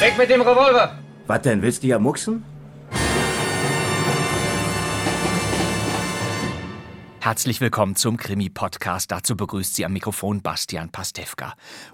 Weg mit dem Revolver! Was denn, willst du ja mucksen? Herzlich willkommen zum Krimi-Podcast. Dazu begrüßt Sie am Mikrofon Bastian Pastewka.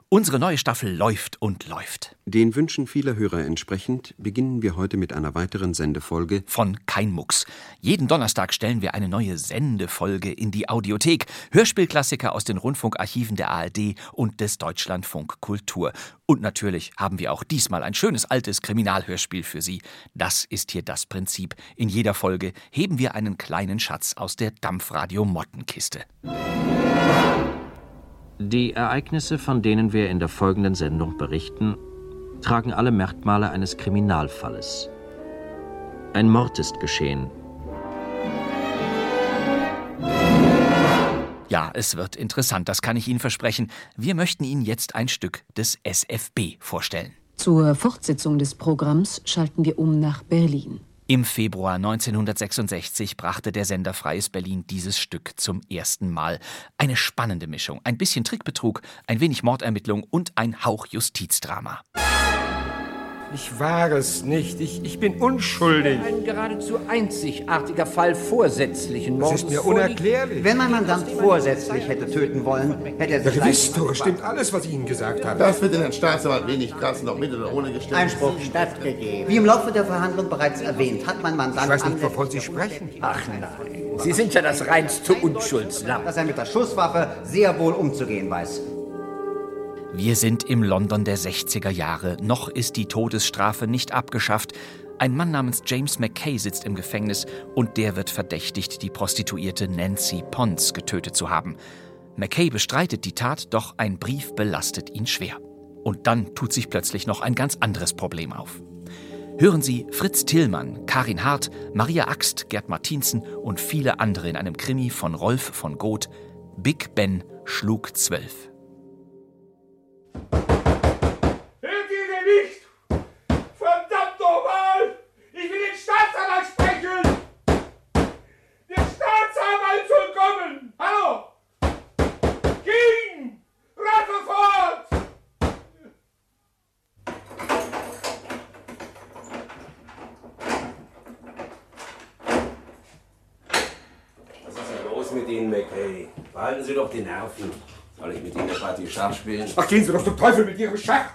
Unsere neue Staffel läuft und läuft. Den Wünschen vieler Hörer entsprechend beginnen wir heute mit einer weiteren Sendefolge Von Kein Mucks. Jeden Donnerstag stellen wir eine neue Sendefolge in die Audiothek. Hörspielklassiker aus den Rundfunkarchiven der ARD und des Deutschlandfunk Kultur. Und natürlich haben wir auch diesmal ein schönes altes Kriminalhörspiel für Sie. Das ist hier das Prinzip. In jeder Folge heben wir einen kleinen Schatz aus der Dampfradio-Mottenkiste. Die Ereignisse, von denen wir in der folgenden Sendung berichten, tragen alle Merkmale eines Kriminalfalles. Ein Mord ist geschehen. Ja, es wird interessant, das kann ich Ihnen versprechen. Wir möchten Ihnen jetzt ein Stück des SFB vorstellen. Zur Fortsetzung des Programms schalten wir um nach Berlin. Im Februar 1966 brachte der Sender Freies Berlin dieses Stück zum ersten Mal. Eine spannende Mischung, ein bisschen Trickbetrug, ein wenig Mordermittlung und ein Hauch Justizdrama. Ich war es nicht. Ich, ich bin unschuldig. Ein geradezu einzigartiger Fall vorsätzlichen Das Mordes. ist mir unerklärlich. Wenn mein Mandant vorsätzlich hätte töten wollen, hätte er Ja, sich gewiss doch, stimmt alles, was ich Ihnen gesagt habe. Das wird in den Staatsanwalt wenig kratzen, ob mit oder ohne Geständnis. Einspruch stattgegeben. Wie im Laufe der Verhandlung bereits erwähnt, hat mein Mandant Ich weiß nicht, wovon Sie sprechen. Ach nein, Sie sind ja das reinste Unschuldslamm. dass er mit der Schusswaffe sehr wohl umzugehen weiß. Wir sind im London der 60er Jahre. Noch ist die Todesstrafe nicht abgeschafft. Ein Mann namens James McKay sitzt im Gefängnis und der wird verdächtigt, die Prostituierte Nancy Pons getötet zu haben. McKay bestreitet die Tat, doch ein Brief belastet ihn schwer. Und dann tut sich plötzlich noch ein ganz anderes Problem auf. Hören Sie Fritz Tillmann, Karin Hart, Maria Axt, Gerd Martinsen und viele andere in einem Krimi von Rolf von Goth. Big Ben schlug zwölf. Hört ihr denn nicht? Verdammt nochmal! Ich will den Staatsanwalt sprechen! Der Staatsanwalt soll kommen! Hallo! King! Raffe fort! Was ist denn los mit Ihnen, McKay? Behalten Sie doch die Nerven. Soll ich mit Ihnen Partie Schach spielen? Ach, gehen Sie doch zum Teufel mit Ihrem Schach!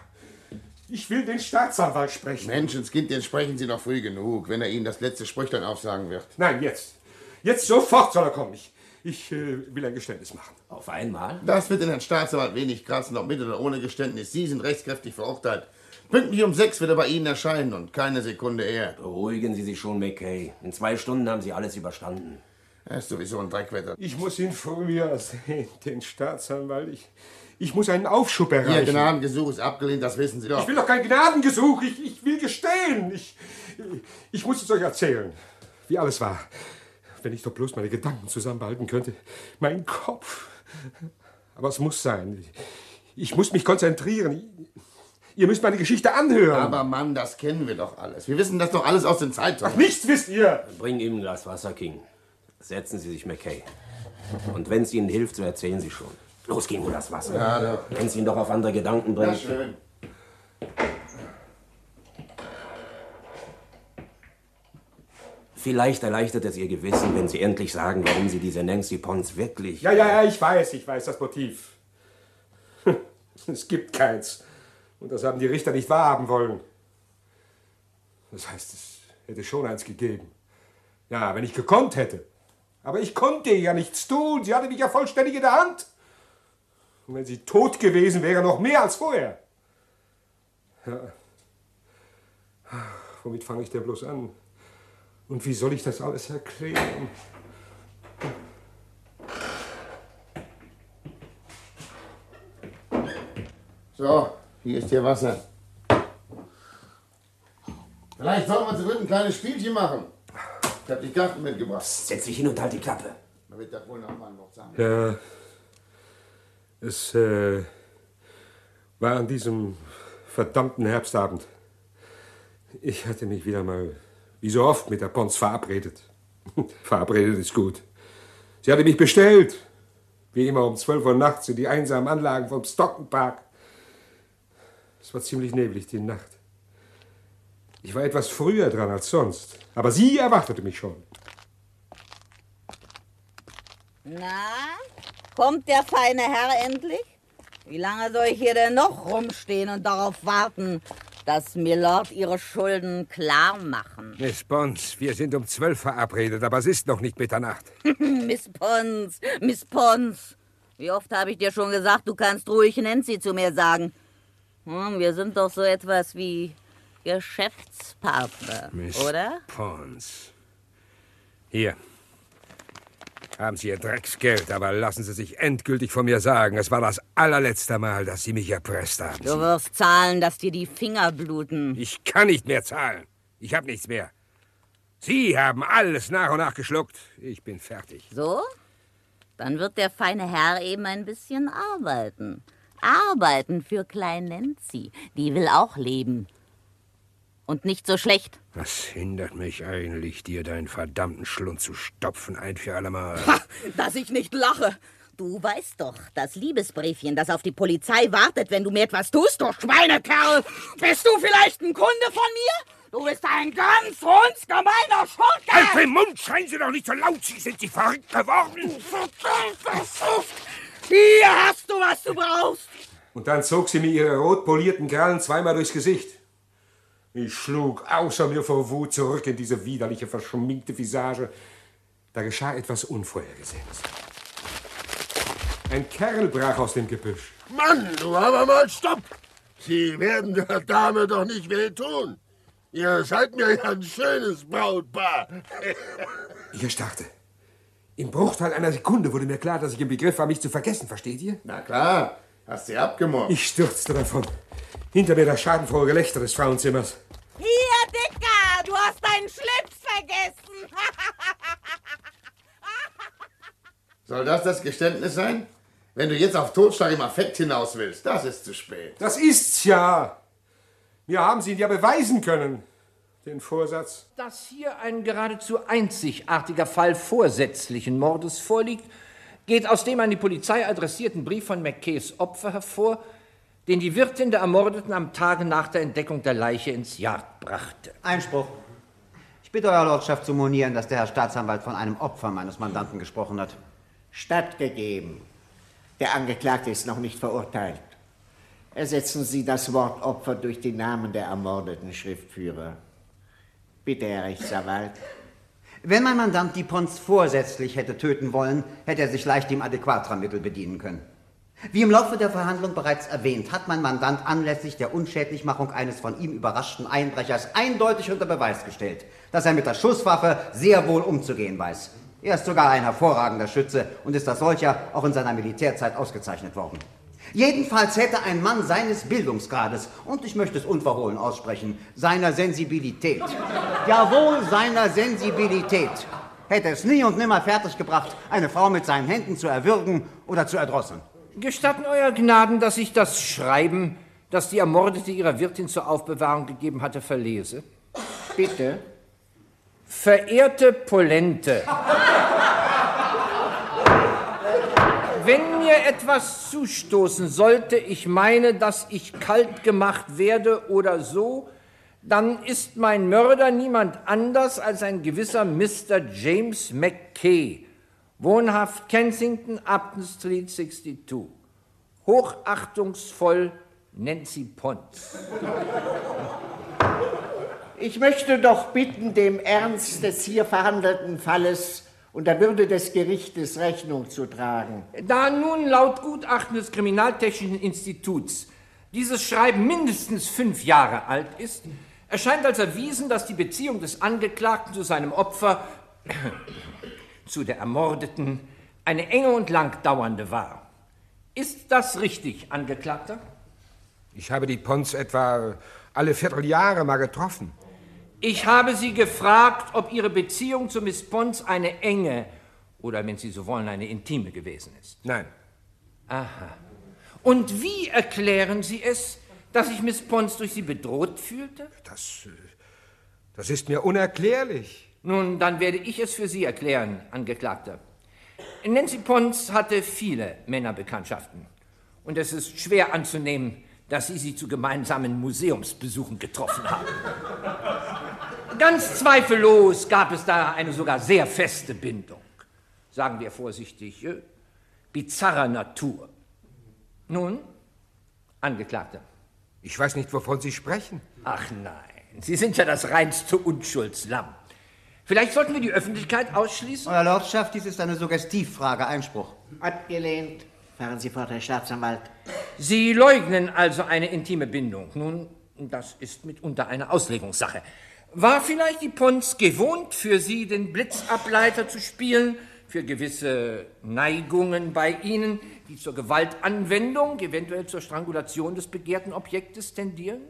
Ich will den Staatsanwalt sprechen. Menschenskind, den sprechen Sie noch früh genug, wenn er Ihnen das letzte Sprüchlein aufsagen wird. Nein, jetzt. Jetzt sofort soll er kommen. Ich, ich äh, will ein Geständnis machen. Auf einmal? Das wird in den Staatsanwalt wenig kratzen, ob mit oder ohne Geständnis. Sie sind rechtskräftig verurteilt. Pünktlich um sechs wird er bei Ihnen erscheinen und keine Sekunde eher. Beruhigen Sie sich schon, McKay. In zwei Stunden haben Sie alles überstanden. Er ist sowieso ein Dreckwetter. Ich muss ihn vor mir sehen, den Staatsanwalt. Ich, ich muss einen Aufschub Ihr erreichen. Gnadengesuch ist abgelehnt, das wissen Sie doch. Ich will doch kein Gnadengesuch. Ich, ich will gestehen. Ich, ich muss es euch erzählen, wie alles war. Wenn ich doch bloß meine Gedanken zusammenbehalten könnte. Mein Kopf. Aber es muss sein. Ich muss mich konzentrieren. Ihr müsst meine Geschichte anhören. Aber Mann, das kennen wir doch alles. Wir wissen das doch alles aus den Zeitungen. Ach, nichts wisst ihr. Bring ihm ein Glas Wasser, King. Setzen Sie sich, McKay. Und wenn es Ihnen hilft, so erzählen Sie schon. Los, King, hol das Wasser. Ja, doch. Wenn es ihn doch auf andere Gedanken bringt. schön. Vielleicht erleichtert es Ihr Gewissen, wenn Sie endlich sagen, warum Sie diese Nancy Pons wirklich... Ja, ja, ja, ich weiß, ich weiß das Motiv. Es gibt keins. Und das haben die Richter nicht wahrhaben wollen. Das heißt, es hätte schon eins gegeben. Ja, wenn ich gekonnt hätte. Aber ich konnte ja nichts tun. Sie hatte mich ja vollständig in der Hand. Und wenn sie tot gewesen wäre, noch mehr als vorher. Ja. Womit fange ich denn bloß an? Und wie soll ich das alles erklären? So, hier ist Ihr Wasser. Vielleicht sollen wir zu dritt ein kleines Spielchen machen. Ich hab die Karten mitgebracht. Setz dich hin und halt die Klappe. Man wird das wohl noch mal noch sagen. Ja, es äh, war an diesem verdammten Herbstabend. Ich hatte mich wieder mal, wie so oft, mit der Pons verabredet. verabredet ist gut. Sie hatte mich bestellt. Wie immer um 12 Uhr nachts in die einsamen Anlagen vom Stockton Park. Es war ziemlich neblig die Nacht. Ich war etwas früher dran als sonst. Aber sie erwartete mich schon. Na, kommt der feine Herr endlich? Wie lange soll ich hier denn noch rumstehen und darauf warten, dass Milord ihre Schulden klar machen? Miss Pons, wir sind um zwölf verabredet, aber es ist noch nicht Mitternacht. Miss Pons, Miss Pons. Wie oft habe ich dir schon gesagt, du kannst ruhig Nancy zu mir sagen. Hm, wir sind doch so etwas wie Geschäftspartner, Miss oder? Pons. Hier. Haben Sie Ihr Drecksgeld, aber lassen Sie sich endgültig von mir sagen, es war das allerletzte Mal, dass Sie mich erpresst haben. Du wirst zahlen, dass dir die Finger bluten. Ich kann nicht mehr zahlen. Ich habe nichts mehr. Sie haben alles nach und nach geschluckt. Ich bin fertig. So? Dann wird der feine Herr eben ein bisschen arbeiten. Arbeiten für Klein Nancy. Die will auch leben. Und nicht so schlecht. Was hindert mich eigentlich, dir deinen verdammten Schlund zu stopfen, ein für allemal? Dass ich nicht lache. Du weißt doch, das Liebesbriefchen, das auf die Polizei wartet, wenn du mir etwas tust, du Schweinekerl. Bist du vielleicht ein Kunde von mir? Du bist ein ganz runzgemeiner Schurke! Halt den Mund! Schreien Sie doch nicht so laut! Sie sind Sie verrückt geworden! Verdammter! Hier hast du, was du brauchst! Und dann zog sie mir ihre rot polierten Krallen zweimal durchs Gesicht. Ich schlug außer mir vor Wut zurück in diese widerliche, verschminkte Visage. Da geschah etwas Unvorhergesehenes. Ein Kerl brach aus dem Gebüsch. Mann, du aber mal stopp! Sie werden der Dame doch nicht wehtun. Ihr seid mir ja ein schönes Brautpaar. Ich erstarrte. Im Bruchteil einer Sekunde wurde mir klar, dass ich im Begriff war, mich zu vergessen, versteht ihr? Na klar, hast sie abgemobbt. Ich stürzte davon. Hinter mir das schadenfrohe Gelächter des Frauenzimmers. Hier, Dicker, du hast deinen Schlips vergessen. Soll das das Geständnis sein? Wenn du jetzt auf Totschlag im Affekt hinaus willst, das ist zu spät. Das ist's ja. Wir haben sie ja beweisen können. Den Vorsatz. Dass hier ein geradezu einzigartiger Fall vorsätzlichen Mordes vorliegt, geht aus dem an die Polizei adressierten Brief von McKays Opfer hervor, den die Wirtin der Ermordeten am Tage nach der Entdeckung der Leiche ins Jagd brachte. Einspruch. Ich bitte Euer Lordschaft zu monieren, dass der Herr Staatsanwalt von einem Opfer meines Mandanten gesprochen hat. Stattgegeben. Der Angeklagte ist noch nicht verurteilt. Ersetzen Sie das Wort Opfer durch den Namen der ermordeten Schriftführer. Bitte, Herr Rechtsanwalt. Wenn mein Mandant die Pons vorsätzlich hätte töten wollen, hätte er sich leicht dem Adäquatra-Mittel bedienen können. Wie im Laufe der Verhandlung bereits erwähnt, hat mein Mandant anlässlich der Unschädlichmachung eines von ihm überraschten Einbrechers eindeutig unter Beweis gestellt, dass er mit der Schusswaffe sehr wohl umzugehen weiß. Er ist sogar ein hervorragender Schütze und ist als solcher auch in seiner Militärzeit ausgezeichnet worden. Jedenfalls hätte ein Mann seines Bildungsgrades, und ich möchte es unverhohlen aussprechen, seiner Sensibilität, jawohl seiner Sensibilität, hätte es nie und nimmer fertiggebracht, eine Frau mit seinen Händen zu erwürgen oder zu erdrosseln. Gestatten Euer Gnaden, dass ich das Schreiben, das die Ermordete ihrer Wirtin zur Aufbewahrung gegeben hatte, verlese? Bitte. Verehrte Polente, wenn mir etwas zustoßen sollte, ich meine, dass ich kalt gemacht werde oder so, dann ist mein Mörder niemand anders als ein gewisser Mr. James McKay, wohnhaft Kensington, Upton Street 62. Hochachtungsvoll Nancy Pons. Ich möchte doch bitten, dem Ernst des hier verhandelten Falles und der Würde des Gerichtes Rechnung zu tragen. Da nun laut Gutachten des Kriminaltechnischen Instituts dieses Schreiben mindestens fünf Jahre alt ist, erscheint als erwiesen, dass die Beziehung des Angeklagten zu seinem Opfer, zu der Ermordeten, eine enge und lang dauernde war. Ist das richtig, Angeklagter? Ich habe die Pons etwa alle Vierteljahre mal getroffen. Ich habe Sie gefragt, ob Ihre Beziehung zu Miss Pons eine enge oder, wenn Sie so wollen, eine intime gewesen ist. Nein. Aha. Und wie erklären Sie es, dass sich Miss Pons durch Sie bedroht fühlte? Das, äh, das ist mir unerklärlich. Nun, dann werde ich es für Sie erklären, Angeklagter. Nancy Pons hatte viele Männerbekanntschaften. Und es ist schwer anzunehmen, dass Sie sie zu gemeinsamen Museumsbesuchen getroffen haben. Ganz zweifellos gab es da eine sogar sehr feste Bindung. Sagen wir vorsichtig, äh, bizarrer Natur. Nun, Angeklagter. Ich weiß nicht, wovon Sie sprechen. Ach nein, Sie sind ja das reinste Unschuldslamm. Vielleicht sollten wir die Öffentlichkeit ausschließen? Euer Lordschaft, dies ist eine Suggestivfrage. Einspruch. Abgelehnt. Fahren Sie fort, Herr Staatsanwalt. Sie leugnen also eine intime Bindung. Nun, das ist mitunter eine Auslegungssache. War vielleicht die Pons gewohnt, für Sie den Blitzableiter zu spielen, für gewisse Neigungen bei Ihnen, die zur Gewaltanwendung, eventuell zur Strangulation des begehrten Objektes tendieren?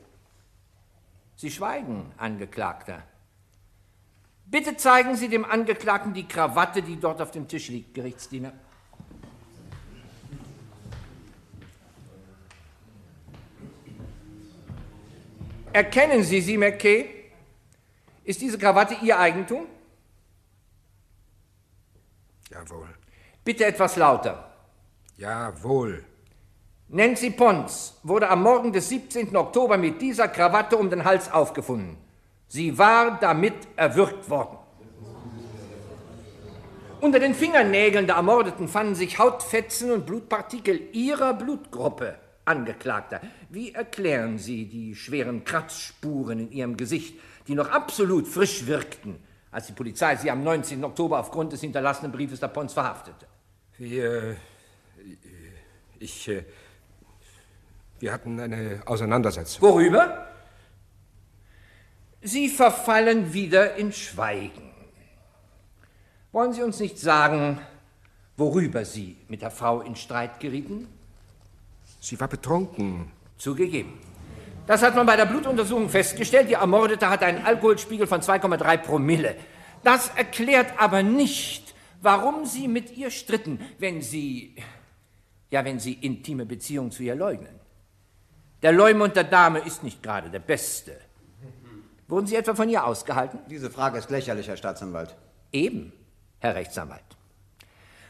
Sie schweigen, Angeklagter. Bitte zeigen Sie dem Angeklagten die Krawatte, die dort auf dem Tisch liegt, Gerichtsdiener. Erkennen Sie sie, McKay? Ist diese Krawatte Ihr Eigentum? Jawohl. Bitte etwas lauter. Jawohl. Nancy Pons wurde am Morgen des 17. Oktober mit dieser Krawatte um den Hals aufgefunden. Sie war damit erwürgt worden. Unter den Fingernägeln der Ermordeten fanden sich Hautfetzen und Blutpartikel ihrer Blutgruppe, Angeklagter. Wie erklären Sie die schweren Kratzspuren in Ihrem Gesicht, die noch absolut frisch wirkten, als die Polizei Sie am 19. Oktober aufgrund des hinterlassenen Briefes der Pons verhaftete? Wir. Ich. äh, Wir hatten eine Auseinandersetzung. Worüber? Sie verfallen wieder in Schweigen. Wollen Sie uns nicht sagen, worüber Sie mit der Frau in Streit gerieten? Sie war betrunken. Zugegeben. Das hat man bei der Blutuntersuchung festgestellt. Die Ermordete hatte einen Alkoholspiegel von 2,3 Promille. Das erklärt aber nicht, warum Sie mit ihr stritten, wenn Sie, ja, wenn Sie intime Beziehungen zu ihr leugnen. Der Leumund der Dame ist nicht gerade der beste. Wurden Sie etwa von ihr ausgehalten? Diese Frage ist lächerlich, Herr Staatsanwalt. Eben, Herr Rechtsanwalt.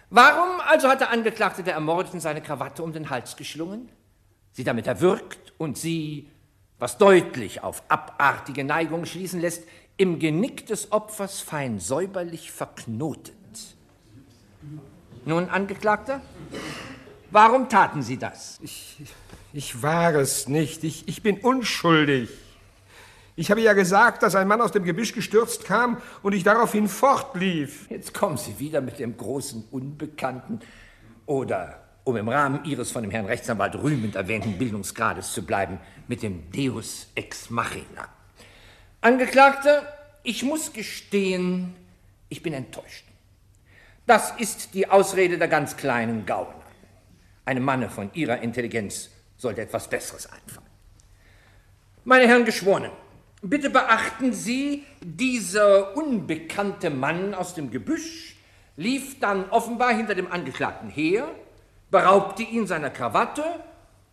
Warum also hat der Angeklagte der Ermordeten seine Krawatte um den Hals geschlungen? Sie damit erwürgt und sie, was deutlich auf abartige Neigungen schließen lässt, im Genick des Opfers fein säuberlich verknotet. Nun, Angeklagter, warum taten Sie das? Ich, ich war es nicht. Ich, ich bin unschuldig. Ich habe ja gesagt, dass ein Mann aus dem Gebüsch gestürzt kam und ich daraufhin fortlief. Jetzt kommen Sie wieder mit dem großen Unbekannten. Oder, um im Rahmen Ihres von dem Herrn Rechtsanwalt rühmend erwähnten Bildungsgrades zu bleiben, mit dem Deus ex machina. Angeklagter, ich muss gestehen, ich bin enttäuscht. Das ist die Ausrede der ganz kleinen Gauner. Einem Manne von Ihrer Intelligenz sollte etwas Besseres einfallen. Meine Herren Geschworenen, bitte beachten Sie, dieser unbekannte Mann aus dem Gebüsch lief dann offenbar hinter dem Angeklagten her, beraubte ihn seiner Krawatte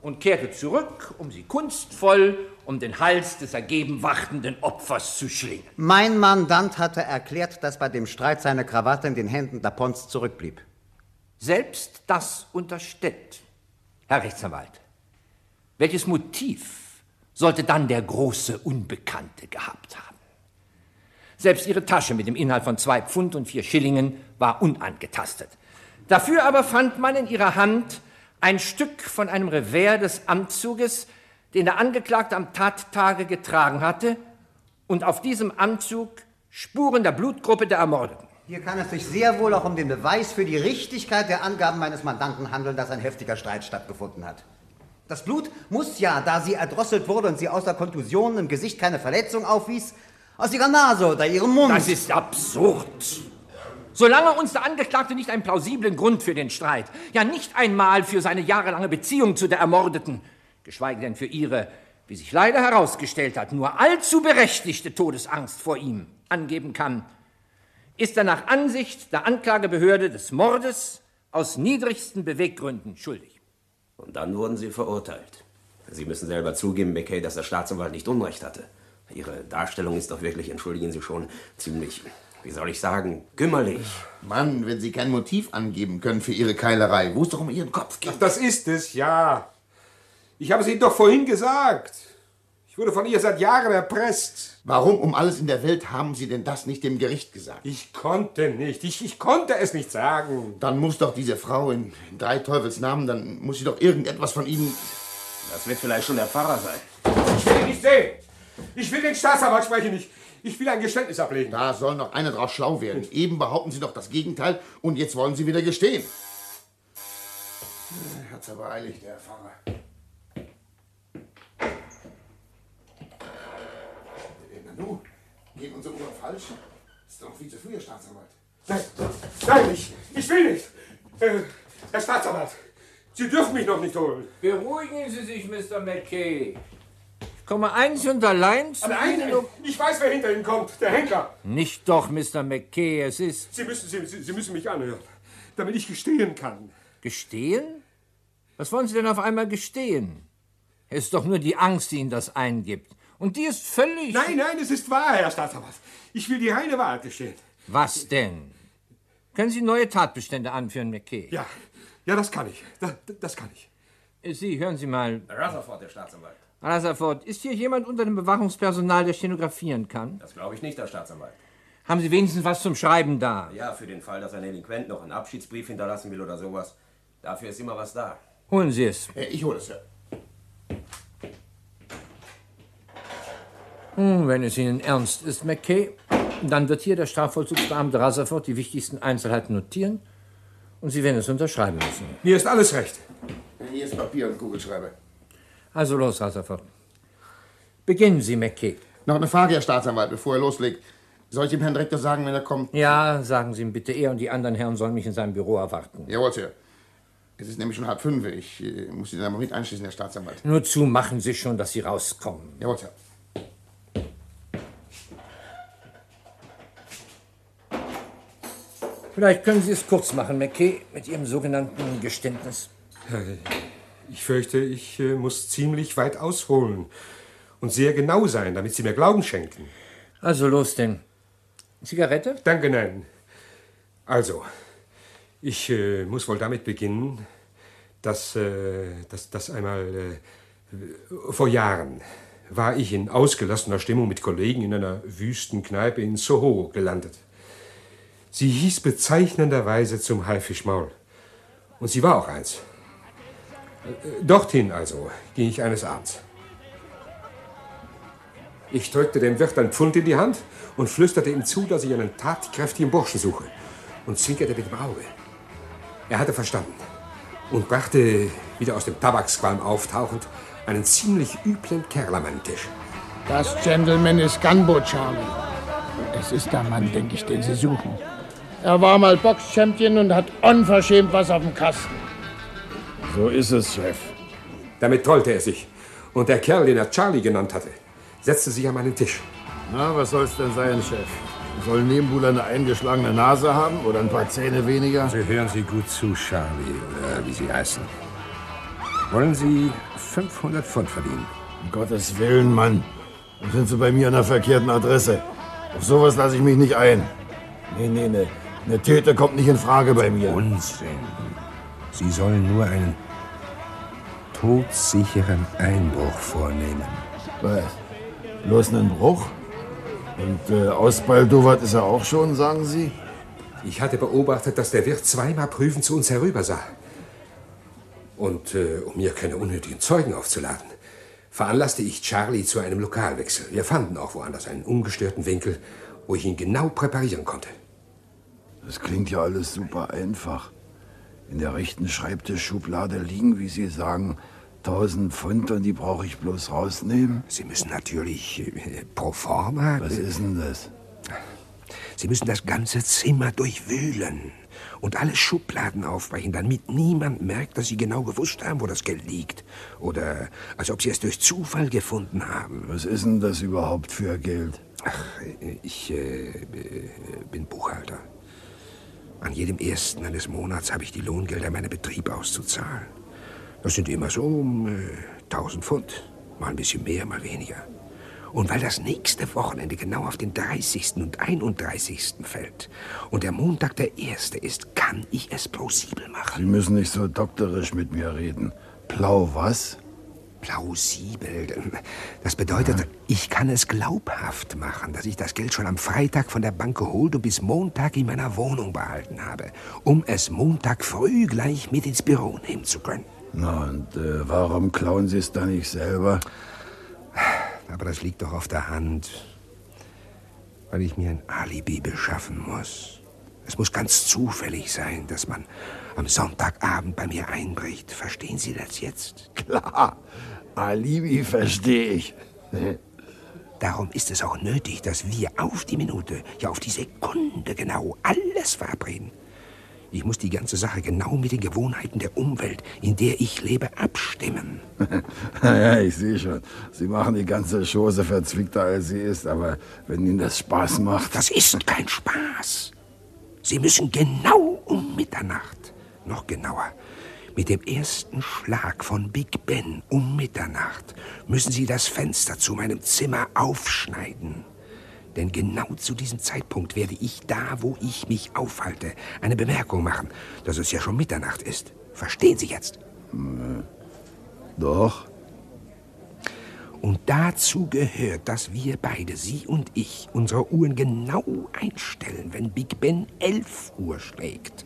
und kehrte zurück, um sie kunstvoll um den Hals des ergeben wartenden Opfers zu schlingen. Mein Mandant hatte erklärt, dass bei dem Streit seine Krawatte in den Händen der Pons zurückblieb. Selbst das unterstellt, Herr Rechtsanwalt. Welches Motiv sollte dann der große Unbekannte gehabt haben? Selbst ihre Tasche mit dem Inhalt von zwei Pfund und vier Schillingen war unangetastet. Dafür aber fand man in ihrer Hand ein Stück von einem Revers des Anzuges, den der Angeklagte am Tattage getragen hatte, und auf diesem Anzug Spuren der Blutgruppe der Ermordeten. Hier kann es sich sehr wohl auch um den Beweis für die Richtigkeit der Angaben meines Mandanten handeln, dass ein heftiger Streit stattgefunden hat. Das Blut muss ja, da sie erdrosselt wurde und sie außer Kontusionen im Gesicht keine Verletzung aufwies, aus ihrer Nase oder ihrem Mund. Das ist absurd. Solange uns der Angeklagte nicht einen plausiblen Grund für den Streit, ja nicht einmal für seine jahrelange Beziehung zu der Ermordeten, geschweige denn für ihre wie sich leider herausgestellt hat, nur allzu berechtigte Todesangst vor ihm angeben kann, ist er nach Ansicht der Anklagebehörde des Mordes aus niedrigsten Beweggründen schuldig. Und dann wurden Sie verurteilt. Sie müssen selber zugeben, McKay, dass der Staatsanwalt nicht Unrecht hatte. Ihre Darstellung ist doch wirklich, entschuldigen Sie schon, ziemlich, wie soll ich sagen, kümmerlich. Mann, wenn Sie kein Motiv angeben können für Ihre Keilerei, wo es doch um Ihren Kopf geht. Ach, das ist es, ja. Ich habe es Ihnen doch vorhin gesagt. Ich wurde von ihr seit Jahren erpresst. Warum um alles in der Welt haben Sie denn das nicht dem Gericht gesagt? Ich konnte nicht. Ich, ich konnte es nicht sagen. Dann muss doch diese Frau in, in drei Teufels Namen, dann muss sie doch irgendetwas von Ihnen. Das wird vielleicht schon der Pfarrer sein. Ich will ihn nicht sehen. Ich will den Staatsanwalt sprechen. Ich, ich will ein Geständnis ablegen. Da soll noch einer draus schlau werden. Eben behaupten Sie doch das Gegenteil und jetzt wollen Sie wieder gestehen. Hat's aber eilig, der Pfarrer. Nanu, gehen unsere Uhren falsch? Ist doch viel zu früh, Herr Staatsanwalt. Nein, nein, ich, ich will nicht. Äh, Herr Staatsanwalt, Sie dürfen mich noch nicht holen. Beruhigen Sie sich, Mr. McKay. Ich komme einzig und allein zu Nein, Ihnen, ich weiß, wer hinter Ihnen kommt. Der Henker. Nicht doch, Mr. McKay, es ist... Sie müssen, Sie, Sie, Sie müssen mich anhören, damit ich gestehen kann. Gestehen? Was wollen Sie denn auf einmal gestehen? Es ist doch nur die Angst, die Ihnen das eingibt. Und die ist völlig... Nein, nein, es ist wahr, Herr Staatsanwalt. Ich will die reine Wahrheit gestehen. Was denn? Können Sie neue Tatbestände anführen, McKay? Ja, ja, das kann ich. Das, das kann ich. Sie, hören Sie mal. Rutherford, der Staatsanwalt. Rutherford, ist hier jemand unter dem Bewachungspersonal, der stenografieren kann? Das glaube ich nicht, der Staatsanwalt. Haben Sie wenigstens was zum Schreiben da? Ja, für den Fall, dass ein Delinquent noch einen Abschiedsbrief hinterlassen will oder sowas. Dafür ist immer was da. Holen Sie es. Äh, Ich hole es, ja. Wenn es Ihnen ernst ist, McKay, dann wird hier der Strafvollzugsbeamte Rutherford die wichtigsten Einzelheiten notieren und Sie werden es unterschreiben müssen. Mir ist alles recht. Hier ist Papier und Kugelschreiber. Also los, Rutherford. Beginnen Sie, McKay. Noch eine Frage, Herr Staatsanwalt, bevor er loslegt. Soll ich dem Herrn Direktor sagen, wenn er kommt? Ja, sagen Sie ihm bitte, er und die anderen Herren sollen mich in seinem Büro erwarten. Jawohl, Sir. Es ist nämlich schon halb fünf. Ich äh, muss Sie da mal mit einschließen, Herr Staatsanwalt. Nur zu machen Sie schon, dass Sie rauskommen. Jawohl, Sir. Vielleicht können Sie es kurz machen, McKay, mit Ihrem sogenannten Geständnis. Ich fürchte, ich äh, muss ziemlich weit ausholen und sehr genau sein, damit Sie mir Glauben schenken. Also los denn. Zigarette? Danke, nein. Also, ich äh, muss wohl damit beginnen, dass, äh, dass, dass einmal äh, vor Jahren war ich in ausgelassener Stimmung mit Kollegen in einer wüsten Kneipe in Soho gelandet. Sie hieß bezeichnenderweise zum Haifischmaul. Und sie war auch eins. Äh, Dorthin also ging ich eines Abends. Ich drückte dem Wirt ein Pfund in die Hand und flüsterte ihm zu, dass ich einen tatkräftigen Burschen suche und zwinkerte mit dem Auge. Er hatte verstanden und brachte, wieder aus dem Tabaksqualm auftauchend, einen ziemlich üblen Kerl an meinen Tisch. Das Gentleman ist Gunbo, Charlie. Es ist der Mann, denke ich, den Sie suchen. Er war mal Box-Champion und hat unverschämt was auf dem Kasten. So ist es, Chef. Damit trollte er sich. Und der Kerl, den er Charlie genannt hatte, setzte sich an meinen Tisch. Na, was soll's denn sein, Chef? Soll Nebenbuhler eine eingeschlagene Nase haben oder ein paar Zähne weniger? Sie hören Sie gut zu, Charlie, oder wie Sie heißen. Wollen Sie 500 Pfund verdienen? Um Gottes Willen, Mann. Dann sind Sie bei mir an der verkehrten Adresse. Auf sowas lasse ich mich nicht ein. Nee, nee, nee. Eine Töte kommt nicht in Frage bei mir. Unsinn. Sie sollen nur einen todsicheren Einbruch vornehmen. Was? Bloß einen Bruch? Und äh, ausbaldowert ist er auch schon, sagen Sie? Ich hatte beobachtet, dass der Wirt zweimal prüfend zu uns herübersah. Und äh, um mir keine unnötigen Zeugen aufzuladen, veranlasste ich Charlie zu einem Lokalwechsel. Wir fanden auch woanders einen ungestörten Winkel, wo ich ihn genau präparieren konnte. Das klingt ja alles super einfach. In der rechten Schreibtischschublade liegen, wie Sie sagen, 1000 Pfund und die brauche ich bloß rausnehmen. Sie müssen natürlich äh, pro forma. Was ist denn das? Sie müssen das ganze Zimmer durchwühlen und alle Schubladen aufbrechen, damit niemand merkt, dass Sie genau gewusst haben, wo das Geld liegt. Oder als ob Sie es durch Zufall gefunden haben. Was ist denn das überhaupt für Geld? Ach, ich äh, bin Buchhalter. An jedem ersten eines Monats habe ich die Lohngelder meinem Betrieb auszuzahlen. Das sind immer so um äh, 1000 Pfund. Mal ein bisschen mehr, mal weniger. Und weil das nächste Wochenende genau auf den 30. und 31. fällt und der Montag der erste ist, kann ich es plausibel machen. Sie müssen nicht so doktorisch mit mir reden. Plau was? Plausibel. Das bedeutet, ich kann es glaubhaft machen, dass ich das Geld schon am Freitag von der Bank geholt und bis Montag in meiner Wohnung behalten habe, um es Montag früh gleich mit ins Büro nehmen zu können. Na, und äh, warum klauen Sie es dann nicht selber? Aber das liegt doch auf der Hand, weil ich mir ein Alibi beschaffen muss. Es muss ganz zufällig sein, dass man am Sonntagabend bei mir einbricht. Verstehen Sie das jetzt? Klar, Alibi verstehe ich. Darum ist es auch nötig, dass wir auf die Minute, ja auf die Sekunde genau alles verabreden. Ich muss die ganze Sache genau mit den Gewohnheiten der Umwelt, in der ich lebe, abstimmen. ja, ich sehe schon. Sie machen die ganze Chose verzwickter, als sie ist. Aber wenn Ihnen das Spaß macht... Das ist kein Spaß. Sie müssen genau um Mitternacht, noch genauer, mit dem ersten Schlag von Big Ben um Mitternacht, müssen Sie das Fenster zu meinem Zimmer aufschneiden. Denn genau zu diesem Zeitpunkt werde ich da, wo ich mich aufhalte, eine Bemerkung machen, dass es ja schon Mitternacht ist. Verstehen Sie jetzt? Äh, doch. Und dazu gehört, dass wir beide, Sie und ich, unsere Uhren genau einstellen, wenn Big Ben 11 Uhr schlägt.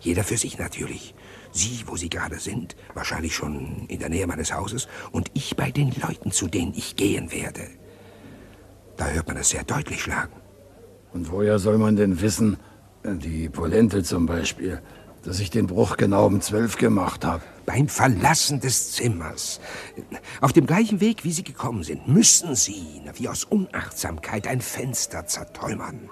Jeder für sich natürlich. Sie, wo Sie gerade sind, wahrscheinlich schon in der Nähe meines Hauses, und ich bei den Leuten, zu denen ich gehen werde. Da hört man es sehr deutlich schlagen. Und woher soll man denn wissen, die Polente zum Beispiel, dass ich den Bruch genau um zwölf gemacht habe? Beim Verlassen des Zimmers. Auf dem gleichen Weg, wie Sie gekommen sind, müssen Sie, wie aus Unachtsamkeit, ein Fenster zertrümmern.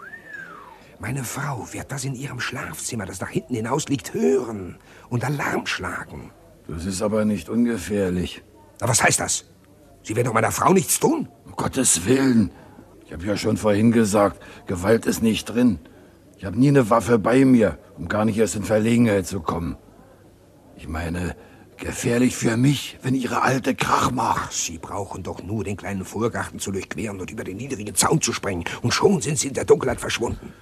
Meine Frau wird das in ihrem Schlafzimmer, das nach hinten hinaus liegt, hören und Alarm schlagen. Das ist aber nicht ungefährlich. Na, was heißt das? Sie werden doch meiner Frau nichts tun? Um Gottes Willen. Ich habe ja schon vorhin gesagt, Gewalt ist nicht drin. Ich habe nie eine Waffe bei mir, um gar nicht erst in Verlegenheit zu kommen. Ich meine, gefährlich für mich, wenn Ihre alte Krach macht. Sie brauchen doch nur den kleinen Vorgarten zu durchqueren und über den niedrigen Zaun zu sprengen. Und schon sind Sie in der Dunkelheit verschwunden.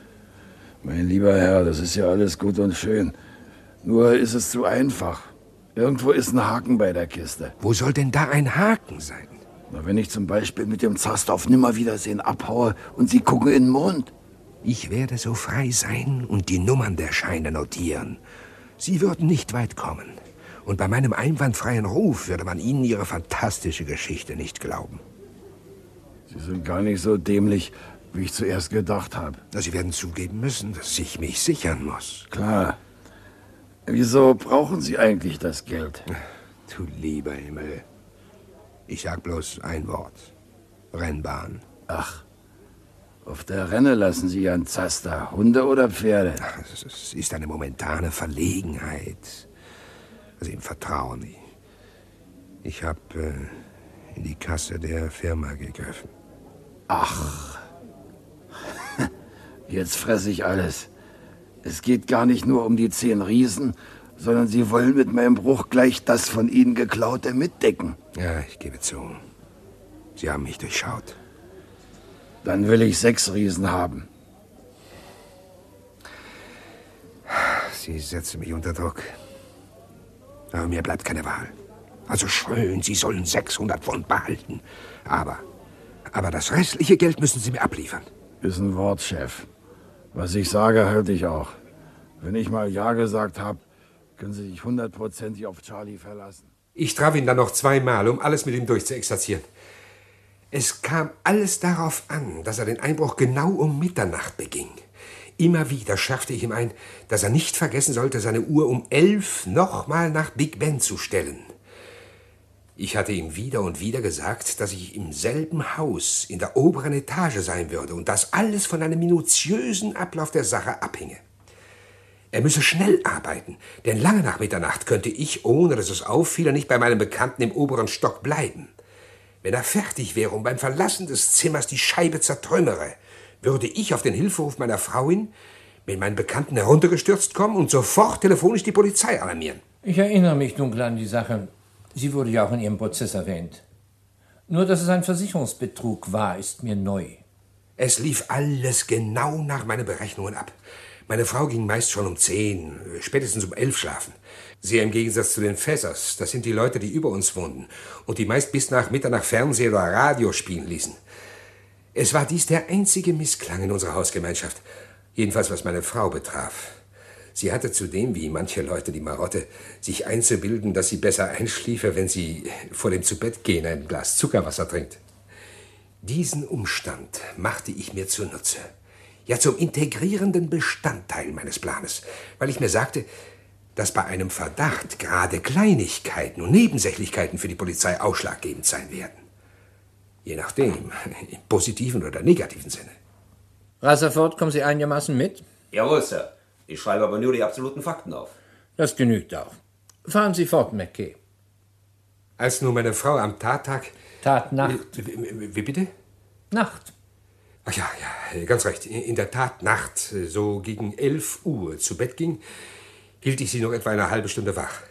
Mein lieber Herr, das ist ja alles gut und schön. Nur ist es zu einfach. Irgendwo ist ein Haken bei der Kiste. Wo soll denn da ein Haken sein? Na, wenn ich zum Beispiel mit dem Zast auf Nimmerwiedersehen abhaue und Sie gucken in den Mond. Ich werde so frei sein und die Nummern der Scheine notieren. Sie würden nicht weit kommen. Und bei meinem einwandfreien Ruf würde man Ihnen Ihre fantastische Geschichte nicht glauben. Sie sind gar nicht so dämlich, wie ich zuerst gedacht habe. Sie werden zugeben müssen, dass ich mich sichern muss. Klar. Wieso brauchen Sie eigentlich das Geld? Du lieber Himmel. Ich sag bloß ein Wort. Rennbahn. Ach, auf der Renne lassen Sie Ihren Zaster. Hunde oder Pferde? Es ist eine momentane Verlegenheit. Also im Vertrauen. Ich, habe äh, in die Kasse der Firma gegriffen. Ach. Jetzt fresse ich alles. Es geht gar nicht nur um die zehn Riesen, sondern Sie wollen mit meinem Bruch gleich das von Ihnen geklaute mitdecken. Ja, ich gebe zu. Sie haben mich durchschaut. Dann will ich sechs Riesen haben. Sie setzen mich unter Druck. Aber mir bleibt keine Wahl. Also schön, Sie sollen 600 Pfund behalten. Aber, aber das restliche Geld müssen Sie mir abliefern. Ist ein Wort, Chef. Was ich sage, halte ich auch. Wenn ich mal Ja gesagt habe, können Sie sich hundertprozentig auf Charlie verlassen. Ich traf ihn dann noch zweimal, um alles mit ihm durchzuexerzieren. Es kam alles darauf an, dass er den Einbruch genau um Mitternacht beging. Immer wieder schärfte ich ihm ein, dass er nicht vergessen sollte, seine Uhr um elf nochmal nach Big Ben zu stellen. Ich hatte ihm wieder und wieder gesagt, dass ich im selben Haus in der oberen Etage sein würde und dass alles von einem minutiösen Ablauf der Sache abhinge. Er müsse schnell arbeiten, denn lange nach Mitternacht könnte ich, ohne dass es auffiele, nicht bei meinem Bekannten im oberen Stock bleiben. Wenn er fertig wäre und beim Verlassen des Zimmers die Scheibe zertrümmere, würde ich auf den Hilferuf meiner Frau hin mit meinen Bekannten heruntergestürzt kommen und sofort telefonisch die Polizei alarmieren. Ich erinnere mich dunkel an die Sache. Sie wurde ja auch in Ihrem Prozess erwähnt. Nur, dass es ein Versicherungsbetrug war, ist mir neu. Es lief alles genau nach meinen Berechnungen ab. Meine Frau ging meist schon um zehn, spätestens um elf schlafen. Sie im Gegensatz zu den Fässers, das sind die Leute, die über uns wohnten und die meist bis nach Mitternacht Fernseh oder Radio spielen ließen. Es war dies der einzige Missklang in unserer Hausgemeinschaft, jedenfalls was meine Frau betraf. Sie hatte zudem, wie manche Leute, die Marotte, sich einzubilden, dass sie besser einschliefe, wenn sie vor dem Zubettgehen ein Glas Zuckerwasser trinkt. Diesen Umstand machte ich mir zunutze ja zum integrierenden Bestandteil meines Planes, weil ich mir sagte, dass bei einem Verdacht gerade Kleinigkeiten und Nebensächlichkeiten für die Polizei ausschlaggebend sein werden. Je nachdem, im positiven oder negativen Sinne. Rutherford, kommen Sie einigermaßen mit? Jawohl, Sir. Ich schreibe aber nur die absoluten Fakten auf. Das genügt auch. Fahren Sie fort, McKay. Als nun meine Frau am Tattag. Tatnacht. Wie, wie bitte? Nacht. Ach ja, ja, ganz recht. In der Tat Nacht, so gegen elf Uhr zu Bett ging, hielt ich sie noch etwa eine halbe Stunde wach,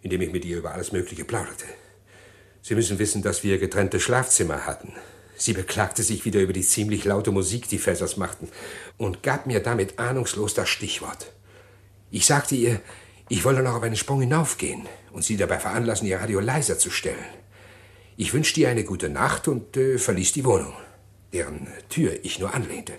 indem ich mit ihr über alles Mögliche plauderte. Sie müssen wissen, dass wir getrennte Schlafzimmer hatten. Sie beklagte sich wieder über die ziemlich laute Musik, die Fessers machten, und gab mir damit ahnungslos das Stichwort. Ich sagte ihr, ich wolle noch auf einen Sprung hinaufgehen und sie dabei veranlassen, ihr Radio leiser zu stellen. Ich wünschte ihr eine gute Nacht und äh, verließ die Wohnung, deren Tür ich nur anlehnte.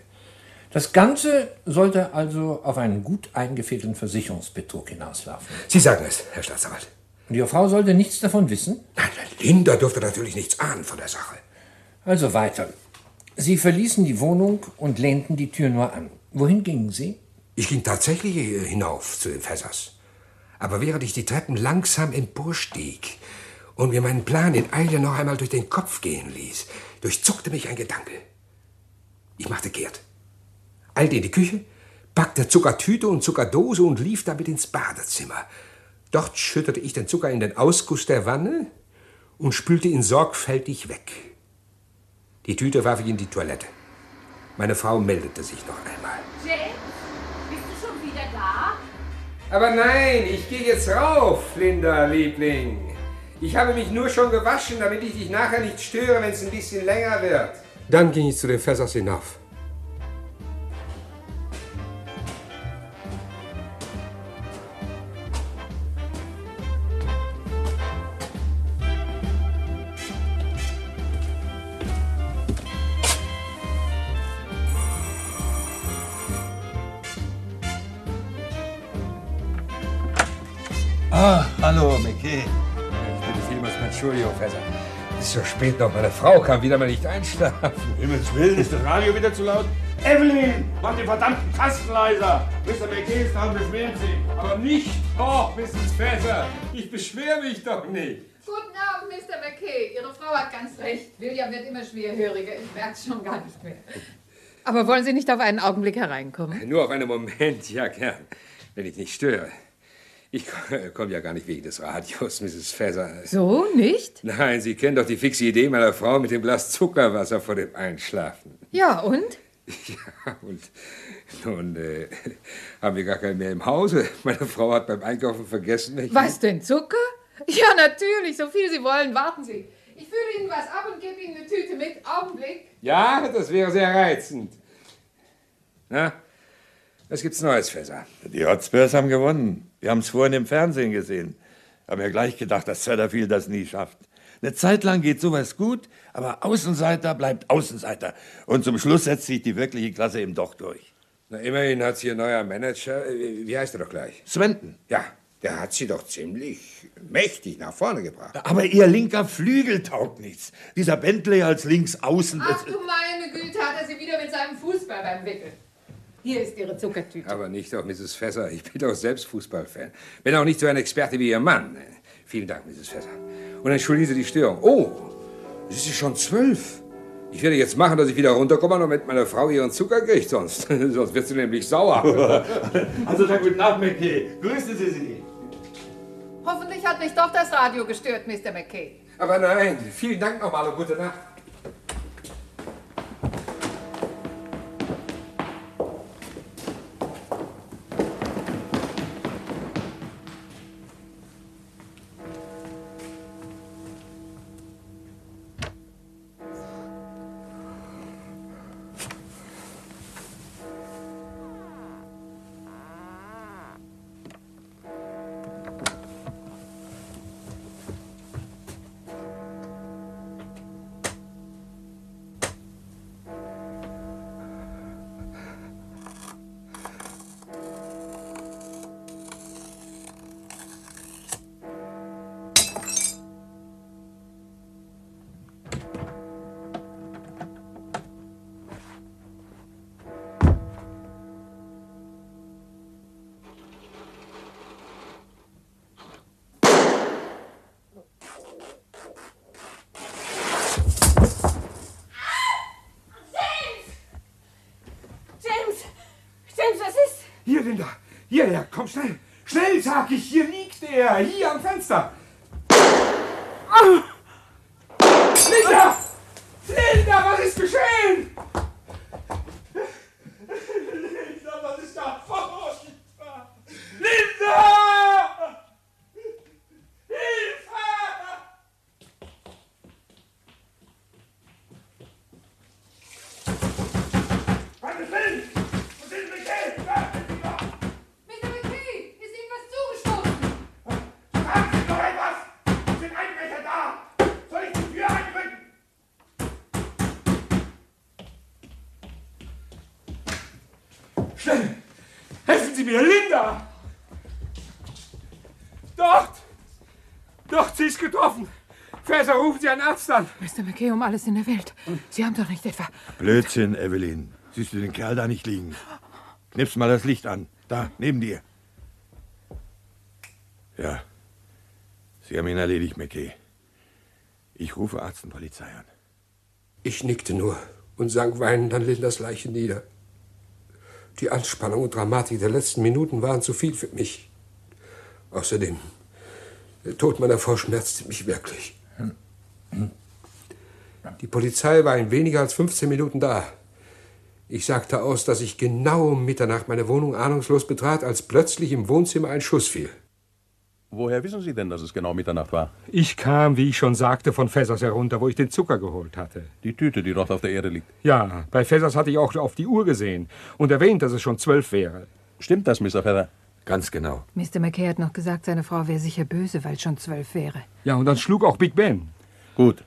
Das Ganze sollte also auf einen gut eingefädelten Versicherungsbetrug hinauslaufen. Sie sagen es, Herr Staatsanwalt. Und Ihre Frau sollte nichts davon wissen? Nein, Linda durfte natürlich nichts ahnen von der Sache. Also weiter. Sie verließen die Wohnung und lehnten die Tür nur an. Wohin gingen Sie? Ich ging tatsächlich hinauf zu den Fässers. Aber während ich die Treppen langsam emporstieg und mir meinen Plan in Eile noch einmal durch den Kopf gehen ließ, durchzuckte mich ein Gedanke. Ich machte kehrt, eilte in die Küche, packte Zuckertüte und Zuckerdose und lief damit ins Badezimmer. Dort schüttete ich den Zucker in den Ausguss der Wanne und spülte ihn sorgfältig weg. Die Tüte warf ich in die Toilette. Meine Frau meldete sich noch einmal. James, bist du schon wieder da? Aber nein, ich gehe jetzt rauf, Linda, Liebling. Ich habe mich nur schon gewaschen, damit ich dich nachher nicht störe, wenn es ein bisschen länger wird. Dann ging ich zu den Fässers hinauf. Ah, hallo, McKay. Ich bitte vielmals um Entschuldigung, Fässer. Es ist so spät noch. Meine Frau kann wieder mal nicht einschlafen. Himmels Willen, ist das Radio wieder zu laut? Evelyn, mach den verdammten Kasten leiser. Mr. McKay ist dran, beschweren Sie. Aber nicht doch, Mrs. Fässer. Ich beschwere mich doch nicht. Guten Abend, Mr. McKay. Ihre Frau hat ganz recht. William wird immer schwerhöriger. Ich merke es schon gar nicht mehr. Aber wollen Sie nicht auf einen Augenblick hereinkommen? Nur auf einen Moment, ja gern. Wenn ich nicht störe. Ich komme ja gar nicht wegen des Radios, Mrs. Fässer. So, nicht? Nein, Sie kennen doch die fixe Idee meiner Frau mit dem Glas Zuckerwasser vor dem Einschlafen. Ja, und? Ja, und nun äh, haben wir gar keinen mehr im Hause. Meine Frau hat beim Einkaufen vergessen. Ich Was denn, Zucker? Ja, natürlich, so viel Sie wollen. Warten Sie. Ich fülle Ihnen was ab und gebe Ihnen eine Tüte mit. Augenblick. Ja, das wäre sehr reizend. Na, was gibt's Neues, Fässer? Die Hotspurs haben gewonnen. Wir haben es vorhin im Fernsehen gesehen. Haben ja gleich gedacht, dass Satterfield das nie schafft. Eine Zeit lang geht sowas gut, aber Außenseiter bleibt Außenseiter. Und zum Schluss setzt sich die wirkliche Klasse eben doch durch. Na, immerhin hat sie ihr neuer Manager, äh, wie heißt er doch gleich? Swenton. Ja, der hat sie doch ziemlich mächtig nach vorne gebracht. Aber ihr linker Flügel taugt nichts. Dieser Bentley als Linksaußen. Ach du meine Güte, hat er sie wieder mit seinem Fußball beim Wickeln. Hier ist Ihre Zuckertüte. Aber nicht doch, Mrs. Fässer. Ich bin doch selbst Fußballfan. Bin auch nicht so ein Experte wie Ihr Mann. Vielen Dank, Mrs. Fässer. Und entschuldigen Sie die Störung. Oh, es ist schon zwölf. Ich werde jetzt machen, dass ich wieder runterkomme, damit meine Frau ihren Zucker kriegt, sonst, sonst wird sie nämlich sauer. Also, dann guten Abend, McKay. Grüßen Sie sie. Hoffentlich hat nicht doch das Radio gestört, Mr. McKay. Aber nein, vielen Dank nochmal und gute Nacht. Komm schnell. Schnell, sag ich, hier liegt er. Hier am Fenster. Ah! Linda! Linda, was ist geschehen? Linda, was ist da furchtbar? Linda! Hilfe! Gottes Willen! Wo sind McKay? Mr. McKay, ist Ihnen was zugestoßen? Sagen Sie doch etwas! Sind Einbrecher da? Soll ich die Tür eindrücken? Schnell! Helfen Sie mir, Linda! Dort! Dort, sie ist getroffen! Fässer, rufen Sie einen Arzt an! Mr. McKay, um alles in der Welt. Sie haben doch nicht etwa... Blödsinn, Evelyn. Siehst du den Kerl da nicht liegen? Knips mal das Licht an. Da, neben dir. Ja. Sie haben ihn erledigt, McKay. Ich rufe Arzt und Polizei an. Ich nickte nur und sank weinend an Lindas Leiche nieder. Die Anspannung und Dramatik der letzten Minuten waren zu viel für mich. Außerdem, der Tod meiner Frau schmerzte mich wirklich. Die Polizei war in weniger als 15 Minuten da. Ich sagte aus, dass ich genau um Mitternacht meine Wohnung ahnungslos betrat, als plötzlich im Wohnzimmer ein Schuss fiel. Woher wissen Sie denn, dass es genau Mitternacht war? Ich kam, wie ich schon sagte, von Fessers herunter, wo ich den Zucker geholt hatte. Die Tüte, die dort auf der Erde liegt. Ja, bei Fessers hatte ich auch auf die Uhr gesehen und erwähnt, dass es schon zwölf wäre. Stimmt das, Mr. Feather? Ganz genau. Mr. McKay hat noch gesagt, seine Frau wäre sicher böse, weil es schon zwölf wäre. Ja, und dann schlug auch Big Ben. Gut.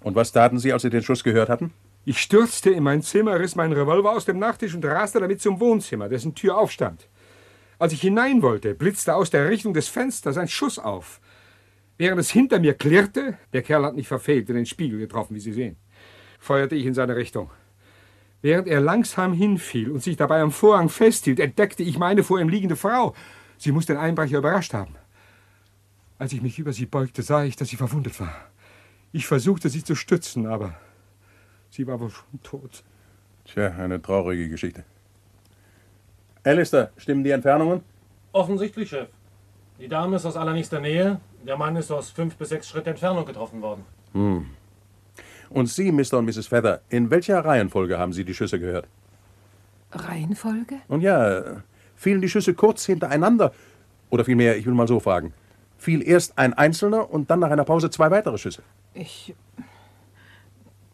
Und was taten Sie, als Sie den Schuss gehört hatten? Ich stürzte in mein Zimmer, riss meinen Revolver aus dem Nachttisch und raste damit zum Wohnzimmer, dessen Tür aufstand. Als ich hinein wollte, blitzte aus der Richtung des Fensters ein Schuss auf. Während es hinter mir klirrte, der Kerl hat nicht verfehlt, in den Spiegel getroffen, wie Sie sehen, feuerte ich in seine Richtung. Während er langsam hinfiel und sich dabei am Vorhang festhielt, entdeckte ich meine vor ihm liegende Frau. Sie muss den Einbrecher überrascht haben. Als ich mich über sie beugte, sah ich, dass sie verwundet war. Ich versuchte, sie zu stützen, aber sie war wohl schon tot. Tja, eine traurige Geschichte. Alistair, stimmen die Entfernungen? Offensichtlich, Chef. Die Dame ist aus allernächster Nähe, der Mann ist aus fünf bis sechs Schritt Entfernung getroffen worden. Hm. Und Sie, Mr. und Mrs. Feather, in welcher Reihenfolge haben Sie die Schüsse gehört? Reihenfolge? Und ja, fielen die Schüsse kurz hintereinander? Oder vielmehr, ich will mal so fragen, fiel erst ein einzelner und dann nach einer Pause zwei weitere Schüsse? Ich.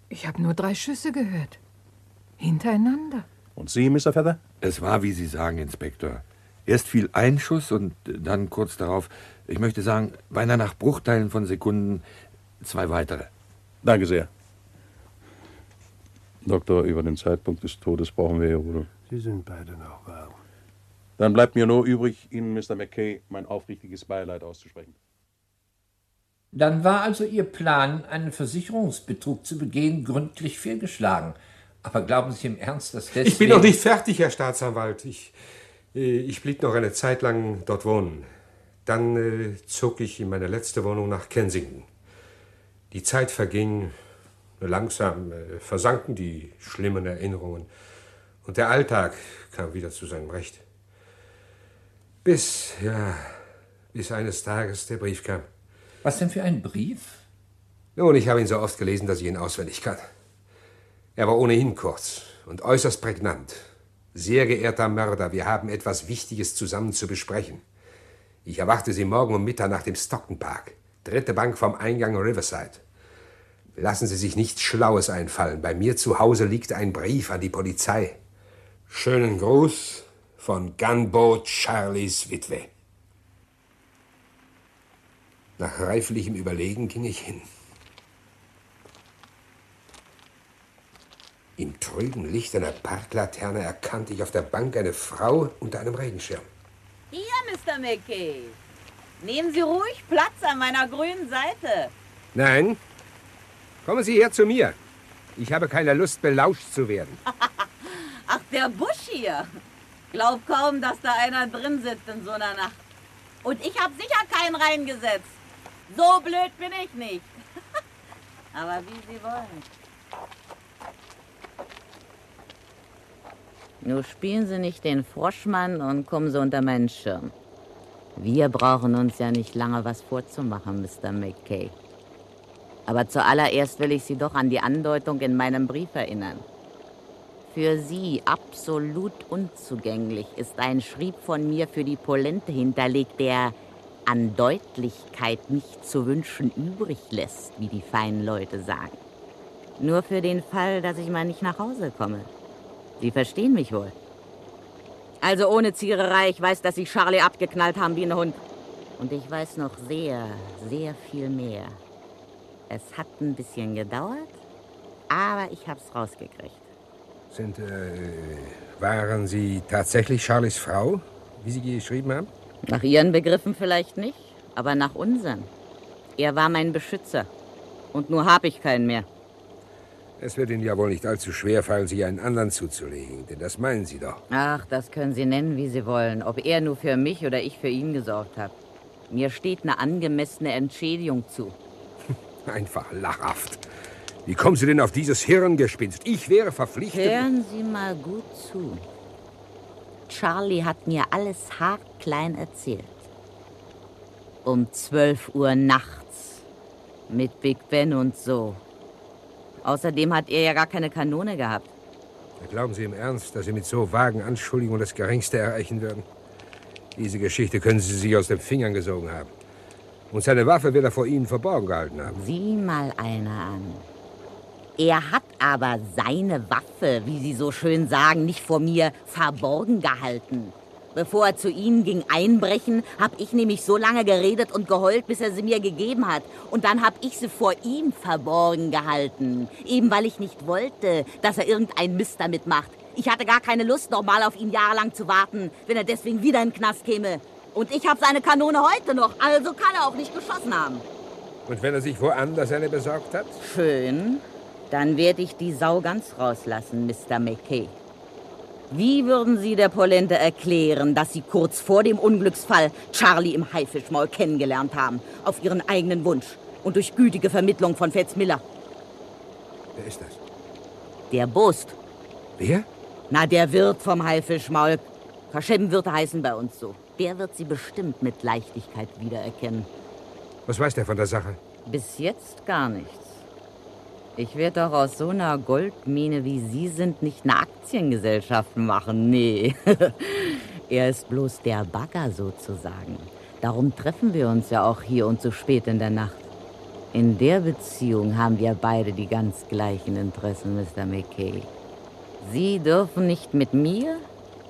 Ich habe nur drei Schüsse gehört. Hintereinander. Und Sie, Mr. Feather? Es war, wie Sie sagen, Inspektor. Erst fiel ein Schuss und dann kurz darauf, ich möchte sagen, beinahe nach Bruchteilen von Sekunden, zwei weitere. Danke sehr. Doktor, über den Zeitpunkt des Todes brauchen wir ja wohl. Sie sind beide noch warm. Dann bleibt mir nur übrig, Ihnen, Mr. McKay, mein aufrichtiges Beileid auszusprechen. Dann war also Ihr Plan, einen Versicherungsbetrug zu begehen, gründlich fehlgeschlagen. Aber glauben Sie im Ernst, dass deswegen... Ich bin noch nicht fertig, Herr Staatsanwalt. Ich, äh, ich blieb noch eine Zeit lang dort wohnen. Dann äh, zog ich in meine letzte Wohnung nach Kensington. Die Zeit verging, langsam äh, versanken die schlimmen Erinnerungen und der Alltag kam wieder zu seinem Recht. Bis, ja, bis eines Tages der Brief kam. Was denn für ein Brief? Nun, ich habe ihn so oft gelesen, dass ich ihn auswendig kann. Er war ohnehin kurz und äußerst prägnant. Sehr geehrter Mörder, wir haben etwas Wichtiges zusammen zu besprechen. Ich erwarte Sie morgen um Mitternacht im Stockton Park. Dritte Bank vom Eingang Riverside. Lassen Sie sich nichts Schlaues einfallen. Bei mir zu Hause liegt ein Brief an die Polizei. Schönen Gruß von Gunboat Charlies Witwe. Nach reiflichem Überlegen ging ich hin. Im trüben Licht einer Parklaterne erkannte ich auf der Bank eine Frau unter einem Regenschirm. Hier, Mr. McKay. Nehmen Sie ruhig Platz an meiner grünen Seite. Nein, kommen Sie her zu mir. Ich habe keine Lust, belauscht zu werden. Ach, der Busch hier. Glaub kaum, dass da einer drin sitzt in so einer Nacht. Und ich habe sicher keinen reingesetzt. So blöd bin ich nicht. Aber wie Sie wollen. Nur spielen Sie nicht den Froschmann und kommen Sie unter meinen Schirm. Wir brauchen uns ja nicht lange was vorzumachen, Mr. McKay. Aber zuallererst will ich Sie doch an die Andeutung in meinem Brief erinnern. Für Sie absolut unzugänglich ist ein Schrieb von mir für die Polente hinterlegt, der an Deutlichkeit nicht zu wünschen übrig lässt, wie die feinen Leute sagen. Nur für den Fall, dass ich mal nicht nach Hause komme. Sie verstehen mich wohl. Also ohne Ziererei, ich weiß, dass Sie Charlie abgeknallt haben wie ein Hund. Und ich weiß noch sehr, sehr viel mehr. Es hat ein bisschen gedauert, aber ich hab's rausgekriegt. Sind, äh, waren Sie tatsächlich Charlies Frau, wie Sie geschrieben haben? Nach Ihren Begriffen vielleicht nicht, aber nach unseren. Er war mein Beschützer. Und nur hab ich keinen mehr. Es wird Ihnen ja wohl nicht allzu schwer fallen, sich einen anderen zuzulegen, denn das meinen Sie doch. Ach, das können Sie nennen, wie Sie wollen. Ob er nur für mich oder ich für ihn gesorgt hat. Mir steht eine angemessene Entschädigung zu. Einfach lachhaft. Wie kommen Sie denn auf dieses Hirngespinst? Ich wäre verpflichtet. Hören Sie mal gut zu. Charlie hat mir alles haarklein erzählt. Um 12 Uhr nachts. Mit Big Ben und so. Außerdem hat er ja gar keine Kanone gehabt. Glauben Sie im Ernst, dass Sie mit so vagen Anschuldigungen das Geringste erreichen würden? Diese Geschichte können Sie sich aus den Fingern gesogen haben. Und seine Waffe wird er vor Ihnen verborgen gehalten haben. Sieh mal einer an. Er hat aber seine Waffe, wie Sie so schön sagen, nicht vor mir verborgen gehalten. Bevor er zu Ihnen ging einbrechen, habe ich nämlich so lange geredet und geheult, bis er sie mir gegeben hat. Und dann habe ich sie vor ihm verborgen gehalten. Eben weil ich nicht wollte, dass er irgendein Mist damit macht. Ich hatte gar keine Lust, noch mal auf ihn jahrelang zu warten, wenn er deswegen wieder in den Knast käme. Und ich habe seine Kanone heute noch, also kann er auch nicht geschossen haben. Und wenn er sich woanders eine besorgt hat? Schön. Dann werde ich die Sau ganz rauslassen, Mr. McKay. Wie würden Sie der Polente erklären, dass Sie kurz vor dem Unglücksfall Charlie im Haifischmaul kennengelernt haben? Auf Ihren eigenen Wunsch und durch gütige Vermittlung von Fetz Miller. Wer ist das? Der Bost. Wer? Na, der Wirt vom Haifischmaul. Kaschemwirte heißen bei uns so. Der wird Sie bestimmt mit Leichtigkeit wiedererkennen. Was weiß der von der Sache? Bis jetzt gar nichts. Ich werde doch aus so einer Goldmine wie Sie sind nicht eine Aktiengesellschaft machen. Nee. er ist bloß der Bagger sozusagen. Darum treffen wir uns ja auch hier und so spät in der Nacht. In der Beziehung haben wir beide die ganz gleichen Interessen, Mr. McKay. Sie dürfen nicht mit mir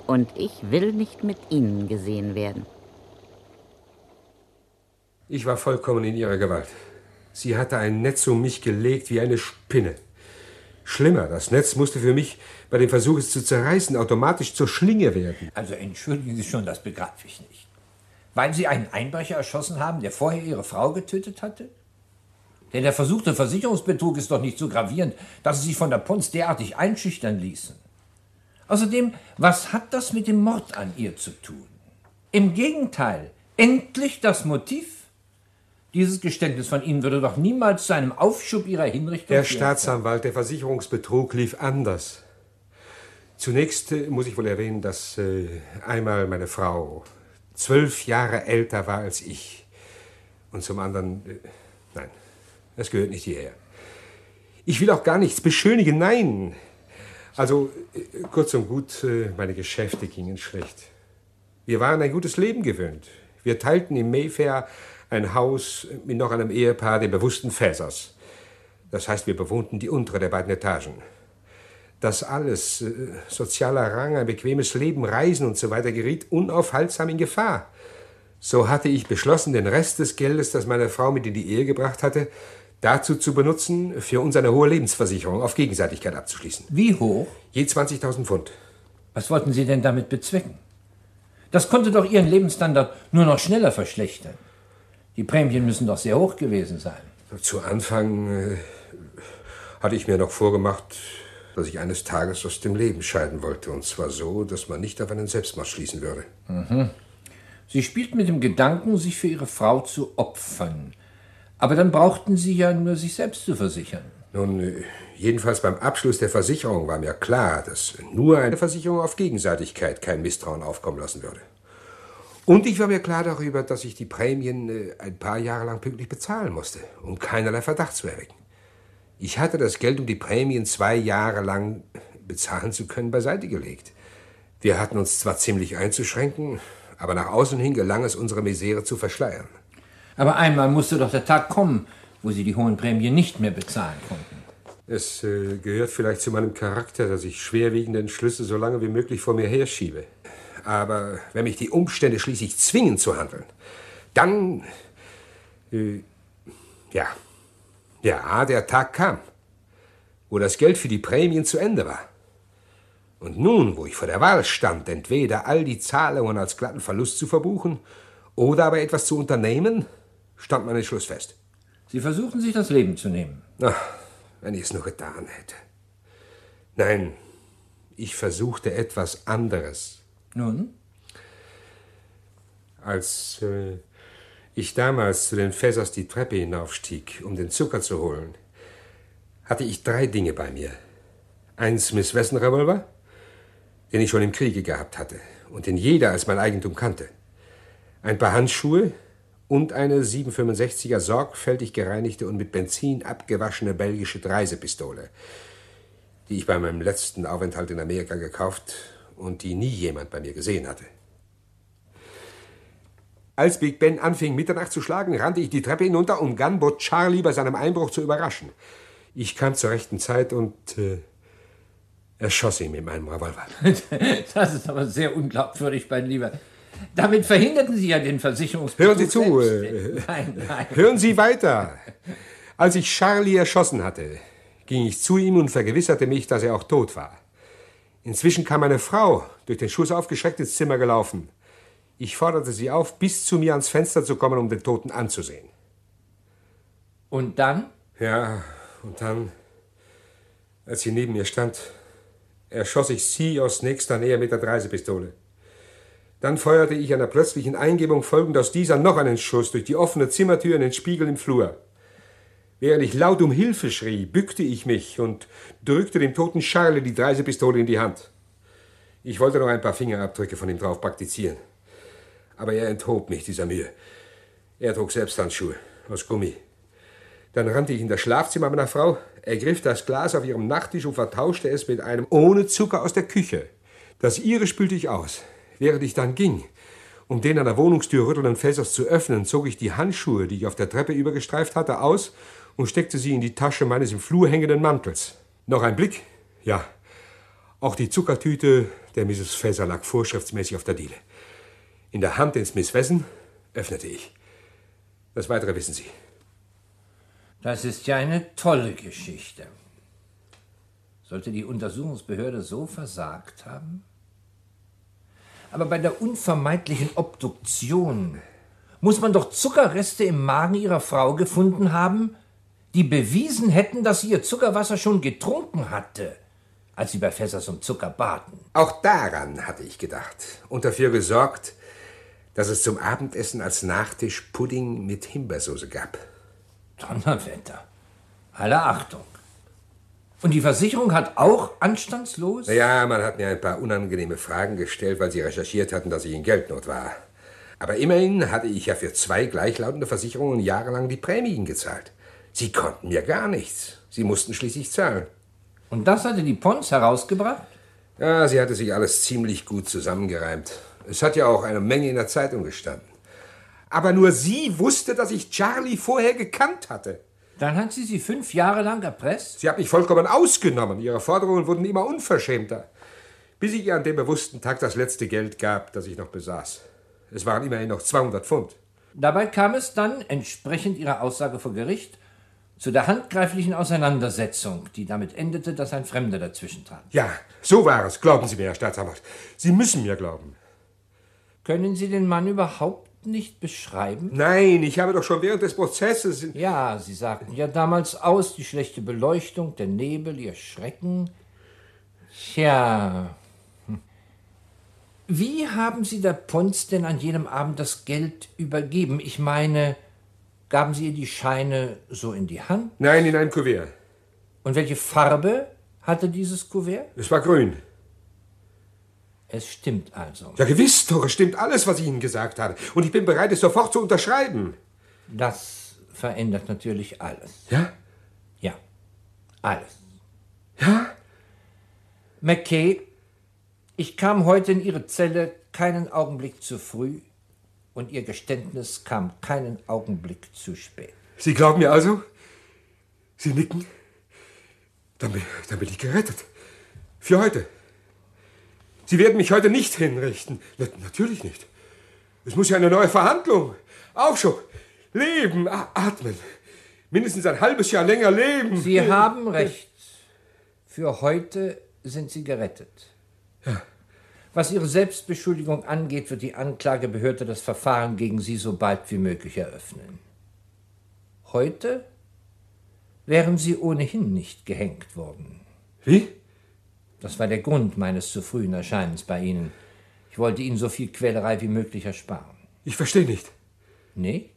und ich will nicht mit Ihnen gesehen werden. Ich war vollkommen in ihrer Gewalt. Sie hatte ein Netz um mich gelegt wie eine Spinne. Schlimmer, das Netz musste für mich bei dem Versuch, es zu zerreißen, automatisch zur Schlinge werden. Also entschuldigen Sie schon, das begreife ich nicht. Weil Sie einen Einbrecher erschossen haben, der vorher Ihre Frau getötet hatte? Denn der versuchte Versicherungsbetrug ist doch nicht so gravierend, dass Sie sich von der Pons derartig einschüchtern ließen. Außerdem, was hat das mit dem Mord an ihr zu tun? Im Gegenteil, Endlich das Motiv? Dieses Geständnis von Ihnen würde doch niemals zu einem Aufschub Ihrer Hinrichtung Herr führen. Staatsanwalt, der Versicherungsbetrug lief anders. Zunächst äh, muss ich wohl erwähnen, dass äh, einmal meine Frau zwölf Jahre älter war als ich. Und zum anderen, äh, nein, das gehört nicht hierher. Ich will auch gar nichts beschönigen, nein. Also, äh, kurz und gut, äh, meine Geschäfte gingen schlecht. Wir waren ein gutes Leben gewöhnt. Wir teilten im Mayfair ein Haus mit noch einem Ehepaar den bewussten Fäsers. Das heißt, wir bewohnten die untere der beiden Etagen. Das alles, äh, sozialer Rang, ein bequemes Leben, Reisen und so weiter, geriet unaufhaltsam in Gefahr. So hatte ich beschlossen, den Rest des Geldes, das meine Frau mit in die Ehe gebracht hatte, dazu zu benutzen, für uns eine hohe Lebensversicherung auf Gegenseitigkeit abzuschließen. Wie hoch? Je 20.000 Pfund. Was wollten Sie denn damit bezwecken? Das konnte doch Ihren Lebensstandard nur noch schneller verschlechtern. Die Prämien müssen doch sehr hoch gewesen sein. Zu Anfang äh, hatte ich mir noch vorgemacht, dass ich eines Tages aus dem Leben scheiden wollte. Und zwar so, dass man nicht auf einen Selbstmord schließen würde. Mhm. Sie spielt mit dem Gedanken, sich für Ihre Frau zu opfern. Aber dann brauchten Sie ja nur sich selbst zu versichern. Nun, äh, jedenfalls beim Abschluss der Versicherung war mir klar, dass nur eine Versicherung auf Gegenseitigkeit kein Misstrauen aufkommen lassen würde. Und ich war mir klar darüber, dass ich die Prämien äh, ein paar Jahre lang pünktlich bezahlen musste, um keinerlei Verdacht zu erwecken. Ich hatte das Geld, um die Prämien zwei Jahre lang bezahlen zu können, beiseite gelegt. Wir hatten uns zwar ziemlich einzuschränken, aber nach außen hin gelang es, unsere Misere zu verschleiern. Aber einmal musste doch der Tag kommen, wo Sie die hohen Prämien nicht mehr bezahlen konnten. Es äh, gehört vielleicht zu meinem Charakter, dass ich schwerwiegende Entschlüsse so lange wie möglich vor mir herschiebe. Aber wenn mich die Umstände schließlich zwingen zu handeln, dann. Äh, ja. Ja, der Tag kam, wo das Geld für die Prämien zu Ende war. Und nun, wo ich vor der Wahl stand, entweder all die Zahlungen als glatten Verlust zu verbuchen oder aber etwas zu unternehmen, stand mein Entschluss fest. Sie versuchten sich das Leben zu nehmen. Ach, wenn ich es nur getan hätte. Nein, ich versuchte etwas anderes. Nun? Als äh, ich damals zu den Fässers die Treppe hinaufstieg, um den Zucker zu holen, hatte ich drei Dinge bei mir. Ein Smith Wesson Revolver, den ich schon im Kriege gehabt hatte und den jeder als mein Eigentum kannte. Ein paar Handschuhe und eine 765er sorgfältig gereinigte und mit Benzin abgewaschene belgische Reisepistole, die ich bei meinem letzten Aufenthalt in Amerika gekauft und die nie jemand bei mir gesehen hatte. Als Big Ben anfing, Mitternacht zu schlagen, rannte ich die Treppe hinunter, um Gunboat Charlie bei seinem Einbruch zu überraschen. Ich kam zur rechten Zeit und äh, erschoss ihn mit meinem Revolver. Das ist aber sehr unglaubwürdig, mein Lieber. Damit verhinderten Sie ja den Versicherungsbetrug Hören Sie zu. selbst. äh, Nein, nein. Hören Sie weiter. Als ich Charlie erschossen hatte, ging ich zu ihm und vergewisserte mich, dass er auch tot war. Inzwischen kam eine Frau, durch den Schuss aufgeschreckt ins Zimmer gelaufen. Ich forderte sie auf, bis zu mir ans Fenster zu kommen, um den Toten anzusehen. Und dann? Ja, und dann, als sie neben mir stand, erschoss ich sie aus nächster Nähe mit der Dreisepistole. Dann feuerte ich einer plötzlichen Eingebung folgend aus dieser noch einen Schuss durch die offene Zimmertür in den Spiegel im Flur. Während ich laut um Hilfe schrie, bückte ich mich und drückte dem toten Charlie die Dreisepistole in die Hand. Ich wollte noch ein paar Fingerabdrücke von ihm drauf praktizieren. Aber er enthob mich dieser Mühe. Er trug selbst Handschuhe aus Gummi. Dann rannte ich in das Schlafzimmer meiner Frau, ergriff das Glas auf ihrem Nachttisch und vertauschte es mit einem ohne Zucker aus der Küche. Das ihre spülte ich aus. Während ich dann ging, um den an der Wohnungstür rüttelnden Fässers zu öffnen, zog ich die Handschuhe, die ich auf der Treppe übergestreift hatte, aus und steckte sie in die Tasche meines im Flur hängenden Mantels. Noch ein Blick? Ja. Auch die Zuckertüte der Mrs. Fässer lag vorschriftsmäßig auf der Diele. In der Hand den Smith Wesson öffnete ich. Das Weitere wissen Sie. Das ist ja eine tolle Geschichte. Sollte die Untersuchungsbehörde so versagt haben? Aber bei der unvermeidlichen Obduktion muss man doch Zuckerreste im Magen ihrer Frau gefunden haben, die bewiesen hätten, dass sie ihr Zuckerwasser schon getrunken hatte, als sie bei Fässers um Zucker baten. Auch daran hatte ich gedacht und dafür gesorgt, dass es zum Abendessen als Nachtisch Pudding mit Himbeersoße gab. Donnerwetter. Alle Achtung. Und die Versicherung hat auch anstandslos? Ja, man hat mir ein paar unangenehme Fragen gestellt, weil sie recherchiert hatten, dass ich in Geldnot war. Aber immerhin hatte ich ja für zwei gleichlautende Versicherungen jahrelang die Prämien gezahlt. Sie konnten mir gar nichts. Sie mussten schließlich zahlen. Und das hatte die Pons herausgebracht? Ja, sie hatte sich alles ziemlich gut zusammengereimt. Es hat ja auch eine Menge in der Zeitung gestanden. Aber nur sie wusste, dass ich Charlie vorher gekannt hatte. Dann hat sie sie fünf Jahre lang erpresst? Sie hat mich vollkommen ausgenommen. Ihre Forderungen wurden immer unverschämter. Bis ich ihr an dem bewussten Tag das letzte Geld gab, das ich noch besaß. Es waren immerhin noch 200 Pfund. Dabei kam es dann, entsprechend ihrer Aussage vor Gericht, zu der handgreiflichen Auseinandersetzung, die damit endete, dass ein Fremder dazwischen trat. Ja, so war es. Glauben Sie mir, Herr Staatsanwalt. Sie müssen mir glauben. Können Sie den Mann überhaupt nicht beschreiben? Nein, ich habe doch schon während des Prozesses. Ja, Sie sagten ja damals aus, die schlechte Beleuchtung, der Nebel, Ihr Schrecken. Tja. Hm. Wie haben Sie der Pons denn an jenem Abend das Geld übergeben? Ich meine, gaben Sie ihr die Scheine so in die Hand? Nein, in ein Kuvert. Und welche Farbe hatte dieses Kuvert? Es war grün. Es stimmt also. Ja, gewiss doch, es stimmt alles, was ich Ihnen gesagt habe. Und ich bin bereit, es sofort zu unterschreiben. Das verändert natürlich alles. Ja? Ja, alles. Ja? McKay, ich kam heute in Ihre Zelle keinen Augenblick zu früh und Ihr Geständnis kam keinen Augenblick zu spät. Sie glauben mir also? Sie nicken? Dann bin, dann bin ich gerettet. Für heute. Sie werden mich heute nicht hinrichten. Na, natürlich nicht. Es muss ja eine neue Verhandlung. Aufschub. Leben. Atmen. Mindestens ein halbes Jahr länger leben. Sie haben recht. Für heute sind Sie gerettet. Ja. Was Ihre Selbstbeschuldigung angeht, wird die Anklagebehörde das Verfahren gegen Sie so bald wie möglich eröffnen. Heute wären Sie ohnehin nicht gehängt worden. Wie? Das war der Grund meines zu frühen Erscheinens bei Ihnen. Ich wollte Ihnen so viel Quälerei wie möglich ersparen. Ich verstehe nicht. Nee?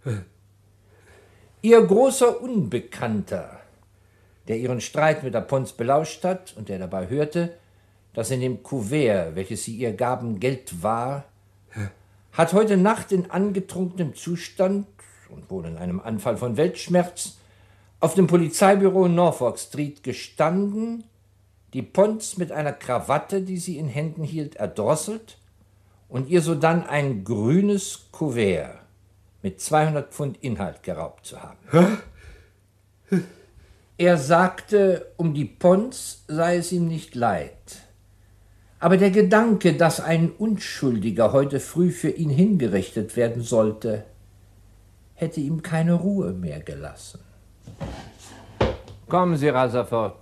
Ihr großer Unbekannter, der Ihren Streit mit der Pons belauscht hat und der dabei hörte, dass in dem Kuvert, welches Sie ihr gaben, Geld war, hat heute Nacht in angetrunkenem Zustand und wohl in einem Anfall von Weltschmerz auf dem Polizeibüro Norfolk Street gestanden, die Pons mit einer Krawatte, die sie in Händen hielt, erdrosselt und ihr sodann ein grünes Kuvert mit 200 Pfund Inhalt geraubt zu haben. Er sagte, um die Pons sei es ihm nicht leid. Aber der Gedanke, dass ein Unschuldiger heute früh für ihn hingerichtet werden sollte, hätte ihm keine Ruhe mehr gelassen. Kommen Sie, Rutherford.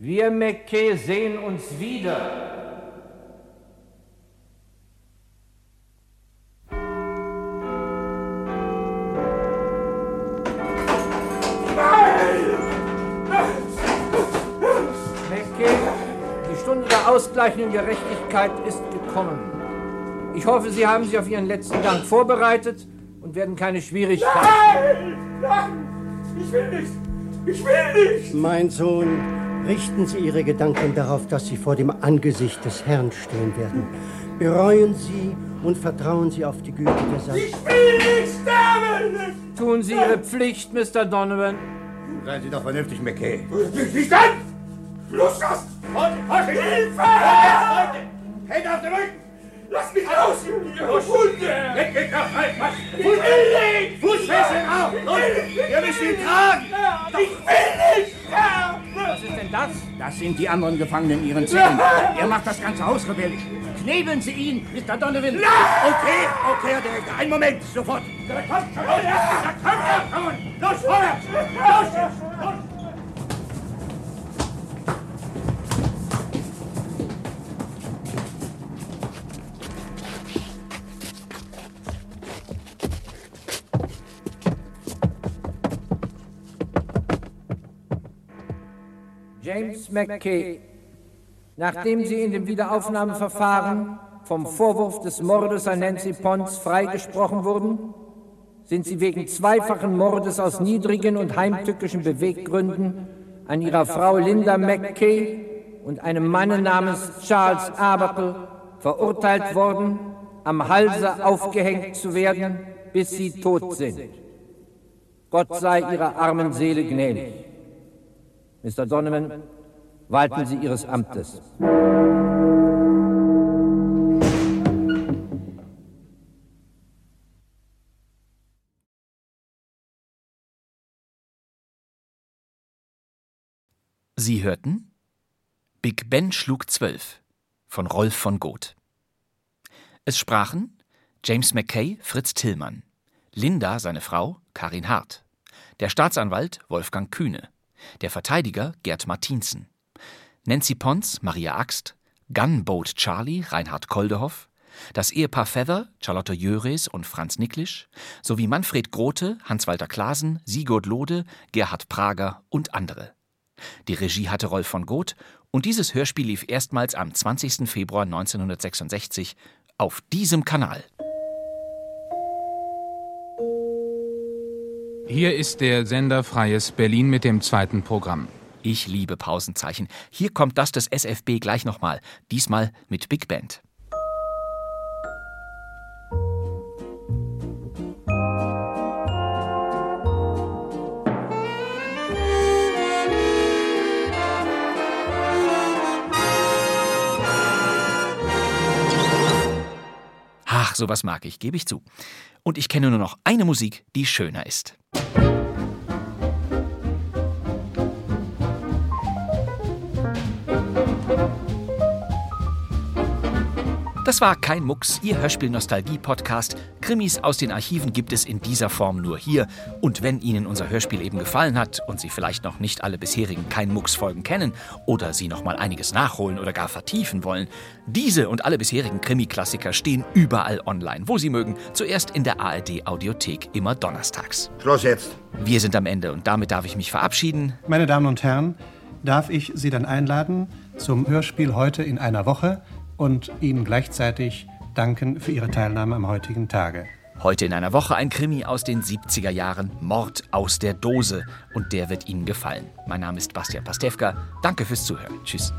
Wir, McKay, sehen uns wieder. Der ausgleichenden Gerechtigkeit ist gekommen. Ich hoffe, Sie haben sich auf Ihren letzten Gang vorbereitet und werden keine Schwierigkeiten. Nein! Nein! Ich will nicht! Ich will nicht! Mein Sohn, richten Sie Ihre Gedanken darauf, dass Sie vor dem Angesicht des Herrn stehen werden. Bereuen Sie und vertrauen Sie auf die Güte der Sache. Ich will nicht sterben! Tun Sie Ihre Pflicht, Mr. Donovan. Seien Sie doch vernünftig, McKay. Nicht an! Los, los! Und Hilfe! Hände auf den Rücken! Lass mich raus! Ihr Hunde! Weg, weg, weg, weg! Ich will nicht! Fußfesseln auf! Los, wir müssen ihn tragen! Ich will nicht! Was ist denn das? Das sind die anderen Gefangenen in Ihren Zellen. Er macht das ganze Haus rebellisch. Knebeln Sie ihn, Mr. Donovan! Okay, okay, Herr Direktor. Einen Moment, sofort. Kommt schon! Kommt schon! Los, vorwärts! Los! Los! James McKay, nachdem Sie in dem Wiederaufnahmeverfahren vom Vorwurf des Mordes an Nancy Pons freigesprochen wurden, sind sie wegen zweifachen Mordes aus niedrigen und heimtückischen Beweggründen an ihrer Frau Linda McKay und einem Manne namens Charles Aberkel verurteilt worden, am Halse aufgehängt zu werden, bis sie tot sind. Gott sei ihrer armen Seele gnädig. Mr. Donovan, walten Sie Ihres Amtes. Sie hörten Big Ben schlug zwölf von Rolf von Goth. Es sprachen James McKay, Fritz Tillmann, Linda, seine Frau, Karin Hart, der Staatsanwalt Wolfgang Kühne, der Verteidiger Gerd Martinsen, Nancy Pons, Maria Axt, Gunboat Charlie, Reinhard Koldehoff, das Ehepaar Feather, Charlotte Jöres und Franz Niklisch, sowie Manfred Grote, Hans-Walter Klasen, Sigurd Lode, Gerhard Prager und andere. Die Regie hatte Rolf von Goth und dieses Hörspiel lief erstmals am 20. Februar 1966 auf diesem Kanal. Hier ist der Sender Freies Berlin mit dem zweiten Programm. Ich liebe Pausenzeichen. Hier kommt das des SFB gleich nochmal. Diesmal mit Big Band. Sowas mag ich, gebe ich zu. Und ich kenne nur noch eine Musik, die schöner ist. Das war kein Mucks, Ihr Hörspiel-Nostalgie-Podcast. Krimis aus den Archiven gibt es in dieser Form nur hier. Und wenn Ihnen unser Hörspiel eben gefallen hat und Sie vielleicht noch nicht alle bisherigen Kein Mucks-Folgen kennen oder Sie noch mal einiges nachholen oder gar vertiefen wollen, diese und alle bisherigen Krimi-Klassiker stehen überall online, wo Sie mögen. Zuerst in der ARD-Audiothek, immer donnerstags. Schluss jetzt. Wir sind am Ende und damit darf ich mich verabschieden. Meine Damen und Herren, darf ich Sie dann einladen zum Hörspiel heute in einer Woche und Ihnen gleichzeitig danken für Ihre Teilnahme am heutigen Tage. Heute in einer Woche ein Krimi aus den 70er Jahren, Mord aus der Dose. Und der wird Ihnen gefallen. Mein Name ist Bastian Pastewka. Danke fürs Zuhören. Tschüss.